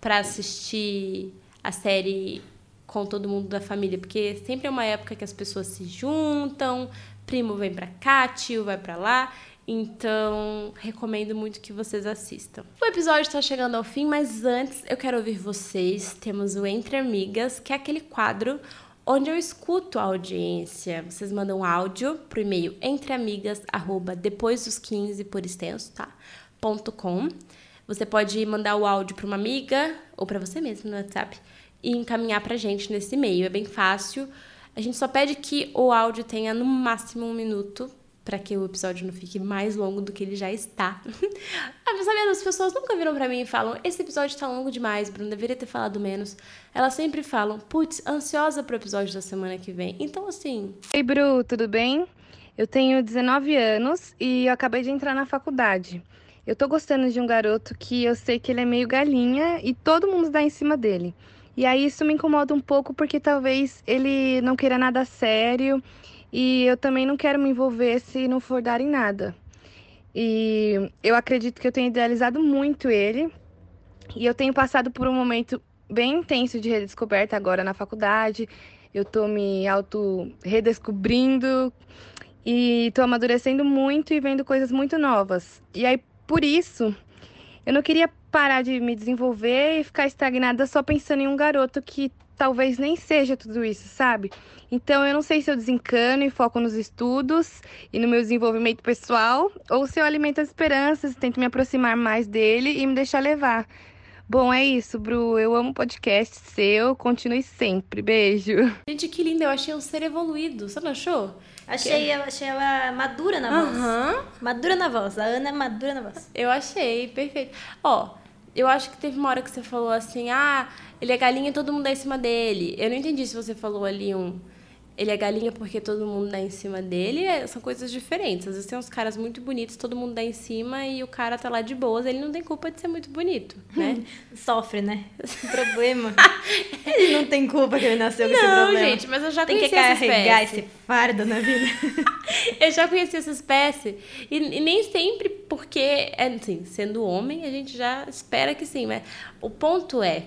para assistir a série com todo mundo da família, porque sempre é uma época que as pessoas se juntam, primo vem para cá, tio vai para lá. Então, recomendo muito que vocês assistam. O episódio está chegando ao fim, mas antes eu quero ouvir vocês. Temos o Entre Amigas, que é aquele quadro onde eu escuto a audiência. Vocês mandam áudio pro e-mail entreamigas, arroba, depois dos 15 por extenso, tá? Ponto com. Você pode mandar o áudio para uma amiga ou para você mesmo no WhatsApp e encaminhar pra gente nesse e-mail. É bem fácil. A gente só pede que o áudio tenha no máximo um minuto para que o episódio não fique mais longo do que ele já está. ah, sabendo, as pessoas nunca viram para mim e falam: esse episódio tá longo demais, Bruno, deveria ter falado menos. Elas sempre falam: putz, ansiosa pro episódio da semana que vem. Então, assim. Oi, Bru, tudo bem? Eu tenho 19 anos e eu acabei de entrar na faculdade. Eu tô gostando de um garoto que eu sei que ele é meio galinha e todo mundo dá em cima dele. E aí isso me incomoda um pouco porque talvez ele não queira nada sério e eu também não quero me envolver se não for dar em nada. E eu acredito que eu tenho idealizado muito ele. E eu tenho passado por um momento bem intenso de redescoberta agora na faculdade. Eu tô me auto redescobrindo e tô amadurecendo muito e vendo coisas muito novas. E aí por isso, eu não queria parar de me desenvolver e ficar estagnada só pensando em um garoto que talvez nem seja tudo isso, sabe? Então eu não sei se eu desencano e foco nos estudos e no meu desenvolvimento pessoal, ou se eu alimento as esperanças, tento me aproximar mais dele e me deixar levar. Bom, é isso, Bru. Eu amo o podcast seu. Continue sempre. Beijo. Gente, que lindo. Eu achei um ser evoluído. Você não achou? Achei, ela, achei ela madura na voz. Uhum. Madura na voz. A Ana é madura na voz. Eu achei, perfeito. Ó, eu acho que teve uma hora que você falou assim, ah, ele é galinha e todo mundo dá em cima dele. Eu não entendi se você falou ali um ele é galinha porque todo mundo dá em cima dele, é, são coisas diferentes. Às vezes tem uns caras muito bonitos, todo mundo dá em cima e o cara tá lá de boas, ele não tem culpa de ser muito bonito, né? Sofre, né? Problema. ele não tem culpa que ele nasceu com não, esse problema. Não, gente, mas eu já tem conheci essa espécie. Tem que carregar esse fardo na vida. eu já conheci essa espécie e, e nem sempre porque, é, assim, sendo homem, a gente já espera que sim, mas o ponto é,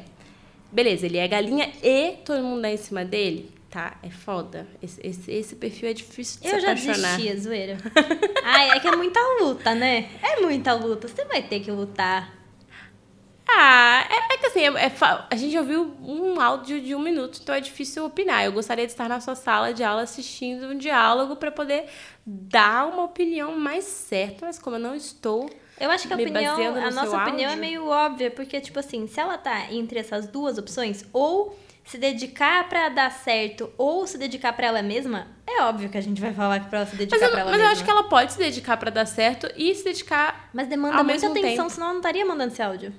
beleza, ele é galinha e todo mundo dá em cima dele tá? É foda. Esse, esse, esse perfil é difícil de Eu se apaixonar. Eu já desisti, zoeira. Ai, é que é muita luta, né? É muita luta. Você vai ter que lutar. Ah, é, é que assim, é, é, a gente ouviu um áudio de um minuto, então é difícil opinar. Eu gostaria de estar na sua sala de aula assistindo um diálogo para poder dar uma opinião mais certa, mas como eu não estou. Eu acho que a opinião, a nossa opinião é áudio, é meio óbvia, porque, tipo assim, se ela tá entre essas duas opções, ou se dedicar para dar certo ou se dedicar para ela mesma, é óbvio que a gente vai falar que pra ela se dedicar para ela mas mesma. Mas eu acho que ela pode se dedicar para dar certo e se dedicar Mas demanda muita atenção, tempo. senão ela não estaria mandando esse áudio.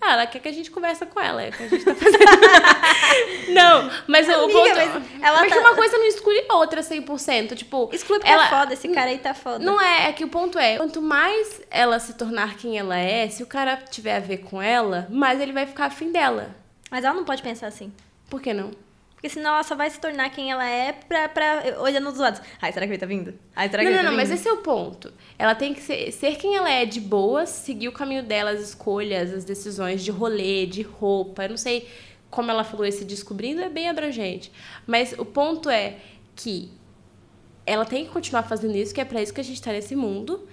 Ah, ela quer que a gente converse com ela, é que a gente tá fazendo. não, mas Amiga, o ponto... Mas ela porque tá... uma coisa não exclui a outra 100%, tipo... Exclui porque ela... é foda, esse cara aí tá foda. Não é, é que o ponto é, quanto mais ela se tornar quem ela é, se o cara tiver a ver com ela, mais ele vai ficar afim dela. Mas ela não pode pensar assim. Por que não? Porque senão ela só vai se tornar quem ela é pra, pra olhando dos lados. Ai, será que ele tá vindo? Ai, será que não, ele não, tá não, mas esse é o ponto. Ela tem que ser, ser quem ela é de boas, seguir o caminho dela, as escolhas, as decisões de rolê, de roupa. Eu não sei como ela falou, esse descobrindo é bem abrangente. Mas o ponto é que ela tem que continuar fazendo isso, que é para isso que a gente tá nesse mundo.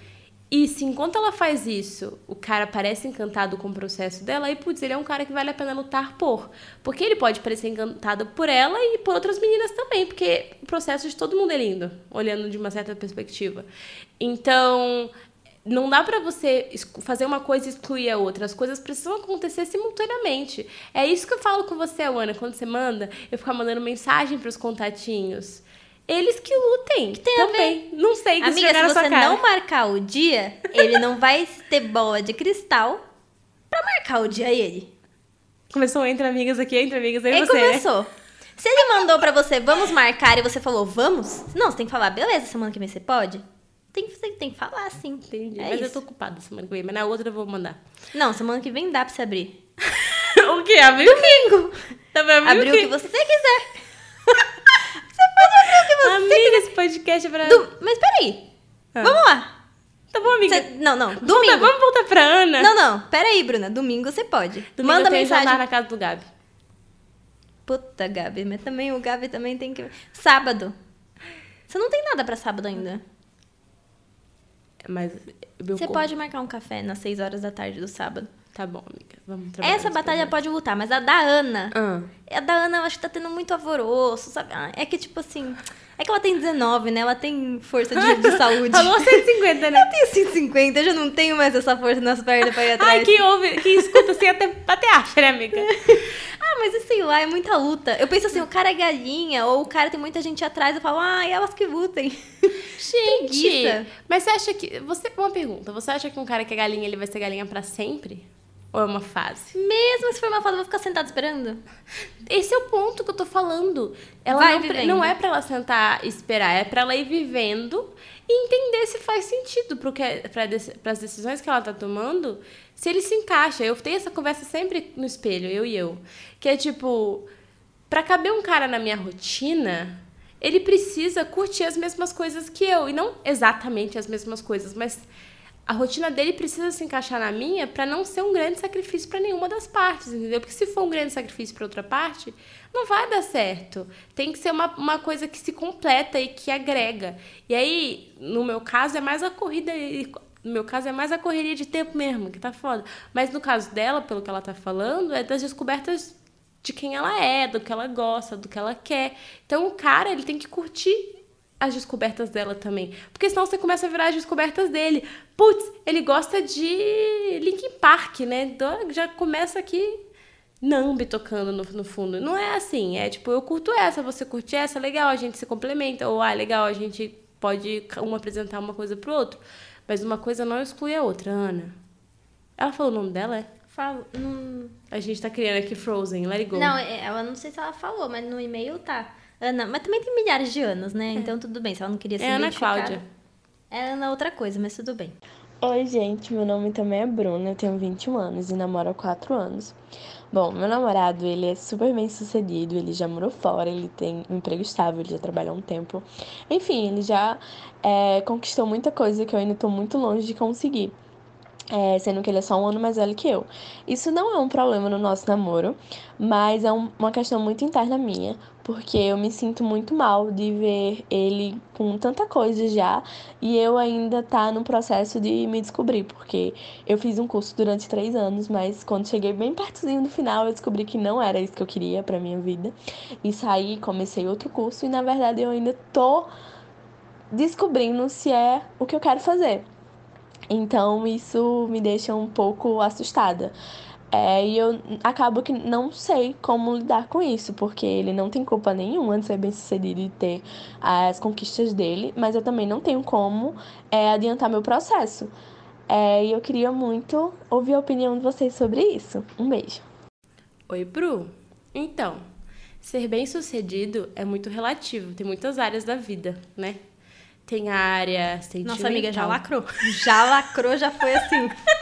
E se enquanto ela faz isso, o cara parece encantado com o processo dela, aí, putz, ele é um cara que vale a pena lutar por. Porque ele pode parecer encantado por ela e por outras meninas também, porque o processo de todo mundo é lindo, olhando de uma certa perspectiva. Então, não dá para você fazer uma coisa e excluir a outra. As coisas precisam acontecer simultaneamente. É isso que eu falo com você, Ana, quando você manda, eu ficar mandando mensagem para os contatinhos Eles que lutem. Que tem a também. Não sei que Amiga, se você não marcar o dia, ele não vai ter bola de cristal pra marcar o dia ele. Começou entre amigas aqui, entre amigas aí Ele você, né? começou. Se ele mandou pra você, vamos marcar, e você falou, vamos? Não, você tem que falar, beleza, semana que vem você pode? Tem que, tem, que falar assim. Entendi. É mas eu isso. tô ocupada semana que vem, mas na outra eu vou mandar. Não, semana que vem dá pra você abrir. o quê? Abriu? Domingo. Tá abrir Abrir o que você quiser. Podcast pra... Du- Mas peraí. Ah. Vamos lá. Tá bom, amiga. Você- Não, não. Volta- Domingo. vamos voltar pra Ana. Não, não. Peraí, Bruna. Domingo você pode. Domingo Manda eu tenho mensagem. jantar na casa do Gabi. Puta, Gabi. Mas também o Gabi também tem que... Sábado. Você não tem nada pra sábado ainda. Mas Você corpo- pode marcar um café nas 6 horas da tarde do sábado. Tá bom, amiga. Vamos trabalhar Essa batalha pode lutar, mas a da Ana... Ah. A da Ana eu acho que tá tendo muito alvoroço, sabe? Ah, É que, tipo assim... É que ela tem 19, né? Ela tem força de, de saúde. Falou 150, né? Eu tenho 150, eu já não tenho mais essa força nas pernas pra ir atrás. Ai, quem ouve, quem escuta assim até, até acha, né, amiga? Ah, mas sei lá, é muita luta. Eu penso assim, o cara é galinha, ou o cara tem muita gente atrás, eu falo, ah, elas que lutem. Gente, mas você acha que. Você, uma pergunta. Você acha que um cara que é galinha, ele vai ser galinha pra sempre? Ou é uma fase? Mesmo se for uma foto, eu vou ficar sentada esperando. Esse é o ponto que eu tô falando. Ela Vai não, vivendo. não é pra ela sentar e esperar, é pra ela ir vivendo e entender se faz sentido pra, deci- pras decisões que ela tá tomando, se ele se encaixa. Eu tenho essa conversa sempre no espelho, eu e eu. Que é tipo, pra caber um cara na minha rotina, ele precisa curtir as mesmas coisas que eu. E não exatamente as mesmas coisas, mas a rotina dele precisa se encaixar na minha pra não ser um grande sacrifício pra nenhuma das partes, entendeu? Porque se for um grande sacrifício pra outra parte, não vai dar certo. Tem que ser uma, uma coisa que se completa e que agrega. E aí, no meu caso, é mais a corrida. No meu caso, é mais a correria de tempo mesmo, que tá foda. Mas no caso dela, pelo que ela tá falando, é das descobertas de quem ela é, do que ela gosta, do que ela quer. Então, o cara, ele tem que curtir as descobertas dela também. Porque senão você começa a virar as descobertas dele. Putz, ele gosta de Linkin Park, né? Então, Já começa aqui Nambi tocando no, no fundo. Não é assim. É tipo, eu curto essa, você curte essa, legal, a gente se complementa. Ou, ah, legal, a gente pode um apresentar uma coisa pro outro. Mas uma coisa não exclui a outra, Ana. Ela falou o nome dela, é? Falo, não... A gente tá criando aqui Frozen, let it go. Não, é, ela não sei se ela falou, mas no e-mail tá. Ana, mas também tem milhares de anos, né? Então tudo bem, se ela não queria ser é Ana. Cláudia. É Ana outra coisa, mas tudo bem. Oi, gente, meu nome também é Bruna, eu tenho 21 anos e namoro há 4 anos. Bom, meu namorado, ele é super bem sucedido, ele já morou fora, ele tem um emprego estável, ele já trabalhou há um tempo. Enfim, ele já é, conquistou muita coisa que eu ainda tô muito longe de conseguir. É, sendo que ele é só um ano mais velho que eu. Isso não é um problema no nosso namoro, mas é um- uma questão muito interna minha, porque eu me sinto muito mal de ver ele com tanta coisa já e eu ainda tá no processo de me descobrir, porque eu fiz um curso durante três anos, mas quando cheguei bem pertozinho do final, eu descobri que não era isso que eu queria pra minha vida. E saí, comecei outro curso e na verdade eu ainda tô descobrindo se é o que eu quero fazer. Então isso me deixa um pouco assustada. É, e eu acabo que não sei como lidar com isso, porque ele não tem culpa nenhuma de ser bem sucedido e ter as conquistas dele, mas eu também não tenho como é, adiantar meu processo. É, e eu queria muito ouvir a opinião de vocês sobre isso. Um beijo. Oi, Bru. Então, ser bem sucedido é muito relativo. Tem muitas áreas da vida, né? Tem a área sentimental. Nossa amiga já lacrou. Já lacrou, já foi assim.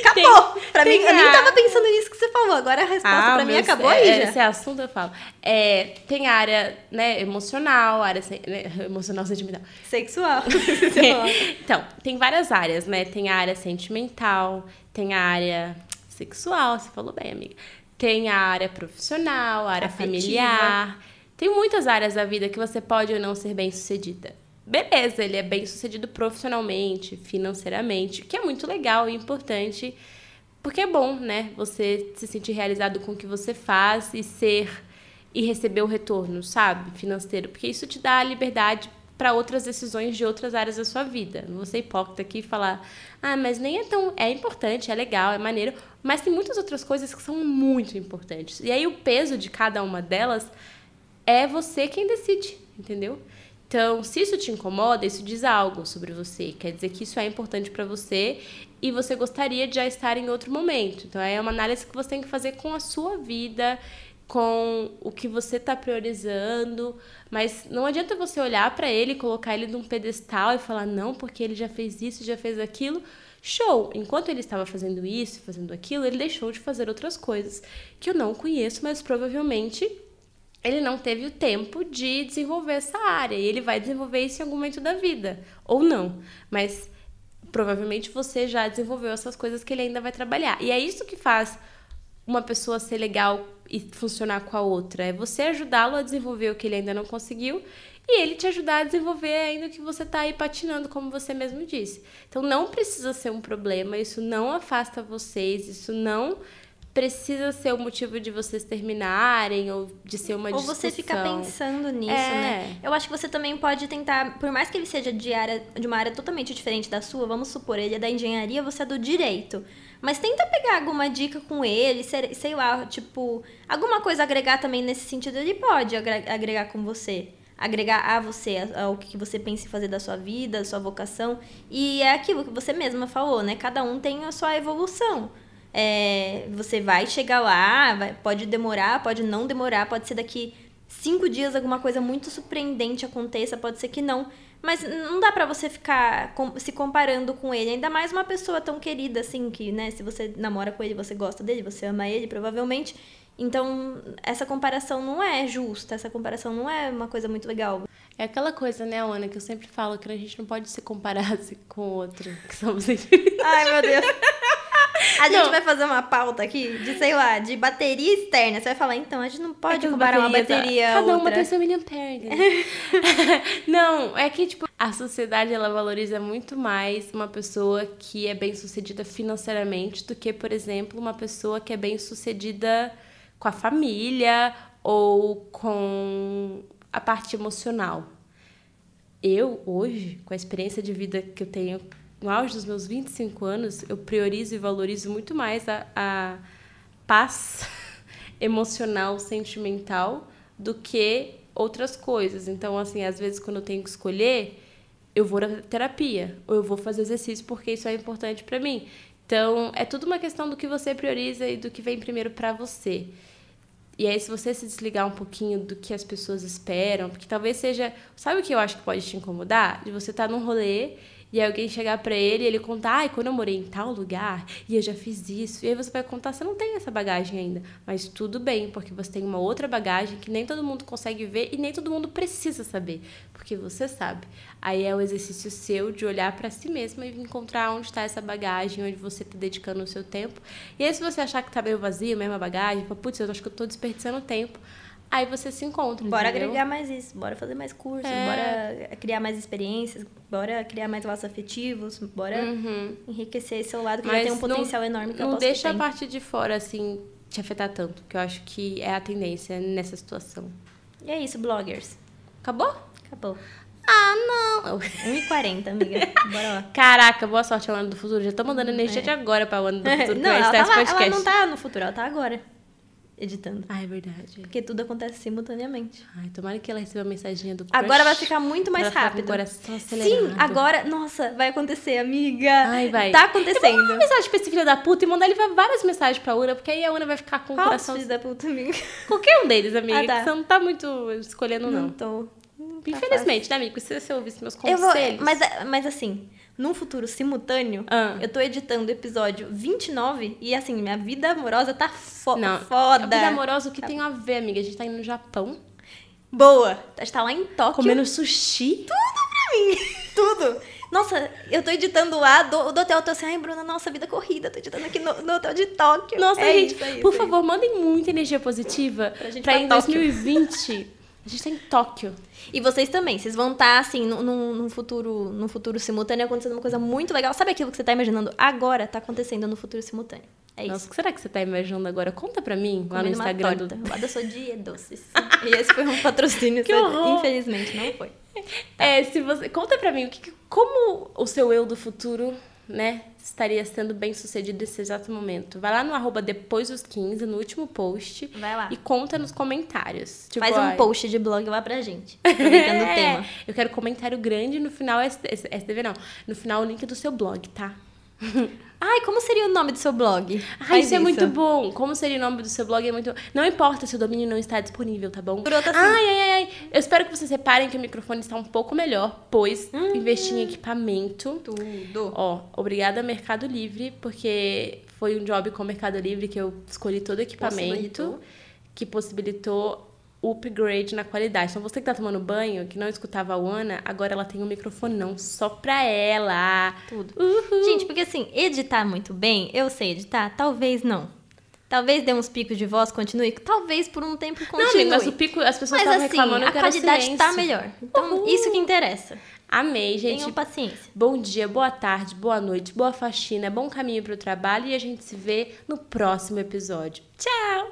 Acabou! pra tem mim, eu nem a- tava pensando nisso que você falou. Agora a resposta pra mim acabou é, aí é, já. Esse assunto eu falo. É, tem a área né, emocional, a área sen- né, emocional sentimental. Sexual. então, tem várias áreas, né? Tem a área sentimental, tem a área sexual, você falou bem, amiga. Tem a área profissional, a área Afetiva. familiar. Tem muitas áreas da vida que você pode ou não ser bem sucedida. Beleza, ele é bem sucedido profissionalmente, financeiramente, que é muito legal e importante, porque é bom, né? Você se sentir realizado com o que você faz e ser e receber o retorno, sabe? Financeiro, porque isso te dá a liberdade para outras decisões de outras áreas da sua vida. Não vou ser hipócrita aqui e falar, ah, mas nem é tão. É importante, é legal, é maneiro, mas tem muitas outras coisas que são muito importantes. E aí o peso de cada uma delas é você quem decide, entendeu? Então, se isso te incomoda, isso diz algo sobre você. Quer dizer que isso é importante para você e você gostaria de já estar em outro momento. Então, é uma análise que você tem que fazer com a sua vida, com o que você está priorizando. Mas não adianta você olhar para ele, colocar ele num pedestal e falar, não, porque ele já fez isso, já fez aquilo. Show! Enquanto ele estava fazendo isso, fazendo aquilo, ele deixou de fazer outras coisas que eu não conheço, mas provavelmente ele não teve o tempo de desenvolver essa área e ele vai desenvolver isso em algum momento da vida, ou não. Mas provavelmente você já desenvolveu essas coisas que ele ainda vai trabalhar. E é isso que faz uma pessoa ser legal e funcionar com a outra. É você ajudá-lo a desenvolver o que ele ainda não conseguiu e ele te ajudar a desenvolver ainda o que você está aí patinando, como você mesmo disse. Então não precisa ser um problema, isso não afasta vocês, isso não precisa ser o motivo de vocês terminarem ou de ser uma ou discussão. Ou você ficar pensando nisso, é. né? Eu acho que você também pode tentar, por mais que ele seja de, área, de uma área totalmente diferente da sua, vamos supor, ele é da engenharia, você é do direito. Mas tenta pegar alguma dica com ele, sei lá, tipo, alguma coisa agregar também nesse sentido, ele pode agregar com você agregar a você, ao que você pensa em fazer da sua vida, da sua vocação. E é aquilo que você mesma falou, né? Cada um tem a sua evolução. É, você vai chegar lá, vai, pode demorar, pode não demorar, pode ser daqui cinco dias alguma coisa muito surpreendente aconteça, pode ser que não. Mas não dá para você ficar se comparando com ele, ainda mais uma pessoa tão querida assim, que, né, se você namora com ele, você gosta dele, você ama ele, provavelmente. Então, essa comparação não é justa, essa comparação não é uma coisa muito legal. É aquela coisa, né, Ana, que eu sempre falo que a gente não pode se comparar assim, com o outro, que somos Ai, meu Deus. A gente não. vai fazer uma pauta aqui de, sei lá, de bateria externa. Você vai falar, então, a gente não pode é comparar uma bateria Cada outra. uma tem seu miliampere. não, é que, tipo, a sociedade, ela valoriza muito mais uma pessoa que é bem-sucedida financeiramente do que, por exemplo, uma pessoa que é bem-sucedida com a família ou com a parte emocional. Eu, hoje, com a experiência de vida que eu tenho no auge dos meus 25 anos, eu priorizo e valorizo muito mais a, a paz emocional, sentimental, do que outras coisas. Então, assim, às vezes quando eu tenho que escolher, eu vou na terapia ou eu vou fazer exercício porque isso é importante para mim. Então, é tudo uma questão do que você prioriza e do que vem primeiro para você. E aí, se você se desligar um pouquinho do que as pessoas esperam, porque talvez seja. Sabe o que eu acho que pode te incomodar? De você estar tá num rolê e aí alguém chegar para ele e ele contar, ai, quando eu morei em tal lugar e eu já fiz isso. E aí você vai contar, você não tem essa bagagem ainda. Mas tudo bem, porque você tem uma outra bagagem que nem todo mundo consegue ver e nem todo mundo precisa saber, porque você sabe. Aí é o exercício seu de olhar para si mesmo e encontrar onde está essa bagagem, onde você está dedicando o seu tempo. E aí se você achar que tá meio vazio, mesma bagagem, putz, eu acho que eu tô desperdiçando tempo Aí você se encontra. Bora entendeu? agregar mais isso, bora fazer mais cursos, é. bora criar mais experiências, bora criar mais laços afetivos, bora uhum. enriquecer esse seu lado que Mas já tem um potencial não, enorme que não eu posso deixa a parte de fora, assim, te afetar tanto, que eu acho que é a tendência nessa situação. E é isso, bloggers. Acabou? Acabou. Ah, não! 1h40, amiga. Bora lá. Caraca, boa sorte ao ano do futuro. Já tô mandando energia é. de agora pra o ano do futuro. não, ela, tava, ela não tá no futuro, ela tá agora editando. Ah, é verdade. Porque tudo acontece simultaneamente. Ai, tomara que ela receba a mensagem do crush. Agora vai ficar muito mais rápido. Agora só acelerado. Sim, agora, nossa, vai acontecer, amiga. Ai, vai. Tá acontecendo. Eu uma mensagem pra esse filho da puta e mandar ele várias mensagens pra Una, porque aí a Una vai ficar com Qual o coração. filho da puta, amiga? Qualquer um deles, amiga. Ah, tá. Você não tá muito escolhendo, não. Não tô. Tá Infelizmente, né, amigo? Se você ouvisse meus conselhos. Eu vou, mas, mas assim, num futuro simultâneo, ah. eu tô editando o episódio 29 e assim, minha vida amorosa tá fo Não, foda. A vida amorosa, o que tá. tem a ver, amiga? A gente tá indo no Japão. Boa! A gente tá lá em Tóquio. Comendo sushi. Tudo pra mim! Tudo! Nossa, eu tô editando lá do, do hotel, eu tô assim, ai, Bruna, nossa, vida corrida, tô editando aqui no, no hotel de Tóquio. Nossa, é gente, isso, é isso, por é favor, mandem muita energia positiva pra, gente pra ir em 2020. A gente tá em Tóquio. E vocês também, vocês vão estar, tá, assim, num, num, futuro, num futuro simultâneo acontecendo uma coisa muito legal. Sabe aquilo que você tá imaginando agora tá acontecendo no futuro simultâneo? É isso. Nossa, o que será que você tá imaginando agora? Conta pra mim lá no Instagram. Uma torta. Do... Sua dia doces. e esse foi um patrocínio, que horror. infelizmente não foi. Tá. É, se você conta pra mim o que, como o seu eu do futuro né, estaria sendo bem sucedido nesse exato momento. Vai lá no arroba depois dos 15, no último post. Vai lá. E conta nos comentários. Tipo, Faz um ai, post de blog lá pra gente. Aproveitando o é, tema. Eu quero comentário grande no final, SDV não, no final o link do seu blog, tá? Ai, como seria o nome do seu blog? Ai, Faz isso é muito bom. Como seria o nome do seu blog? É muito. Não importa se o domínio não está disponível, tá bom? Por outra, assim- Ai, ai, ai. Eu espero que vocês reparem que o microfone está um pouco melhor, pois investi em equipamento. Tudo. Ó, obrigada Mercado Livre, porque foi um job com o Mercado Livre que eu escolhi todo o equipamento Possibilitou. que possibilitou upgrade na qualidade. Então você que tá tomando banho, que não escutava a Ana, agora ela tem um microfonão só pra ela. Tudo. Uhul. Gente, porque assim, editar muito bem, eu sei editar? Talvez não. Talvez dê uns picos de voz, continue. Talvez por um tempo continue. Não, amigo, mas o pico, as pessoas estavam assim, reclamando a qualidade silêncio. tá melhor. Então, Uhul. isso que interessa. Amei, gente. Tenham paciência. Bom dia, boa tarde, boa noite, boa faxina, bom caminho pro trabalho e a gente se vê no próximo episódio. Tchau!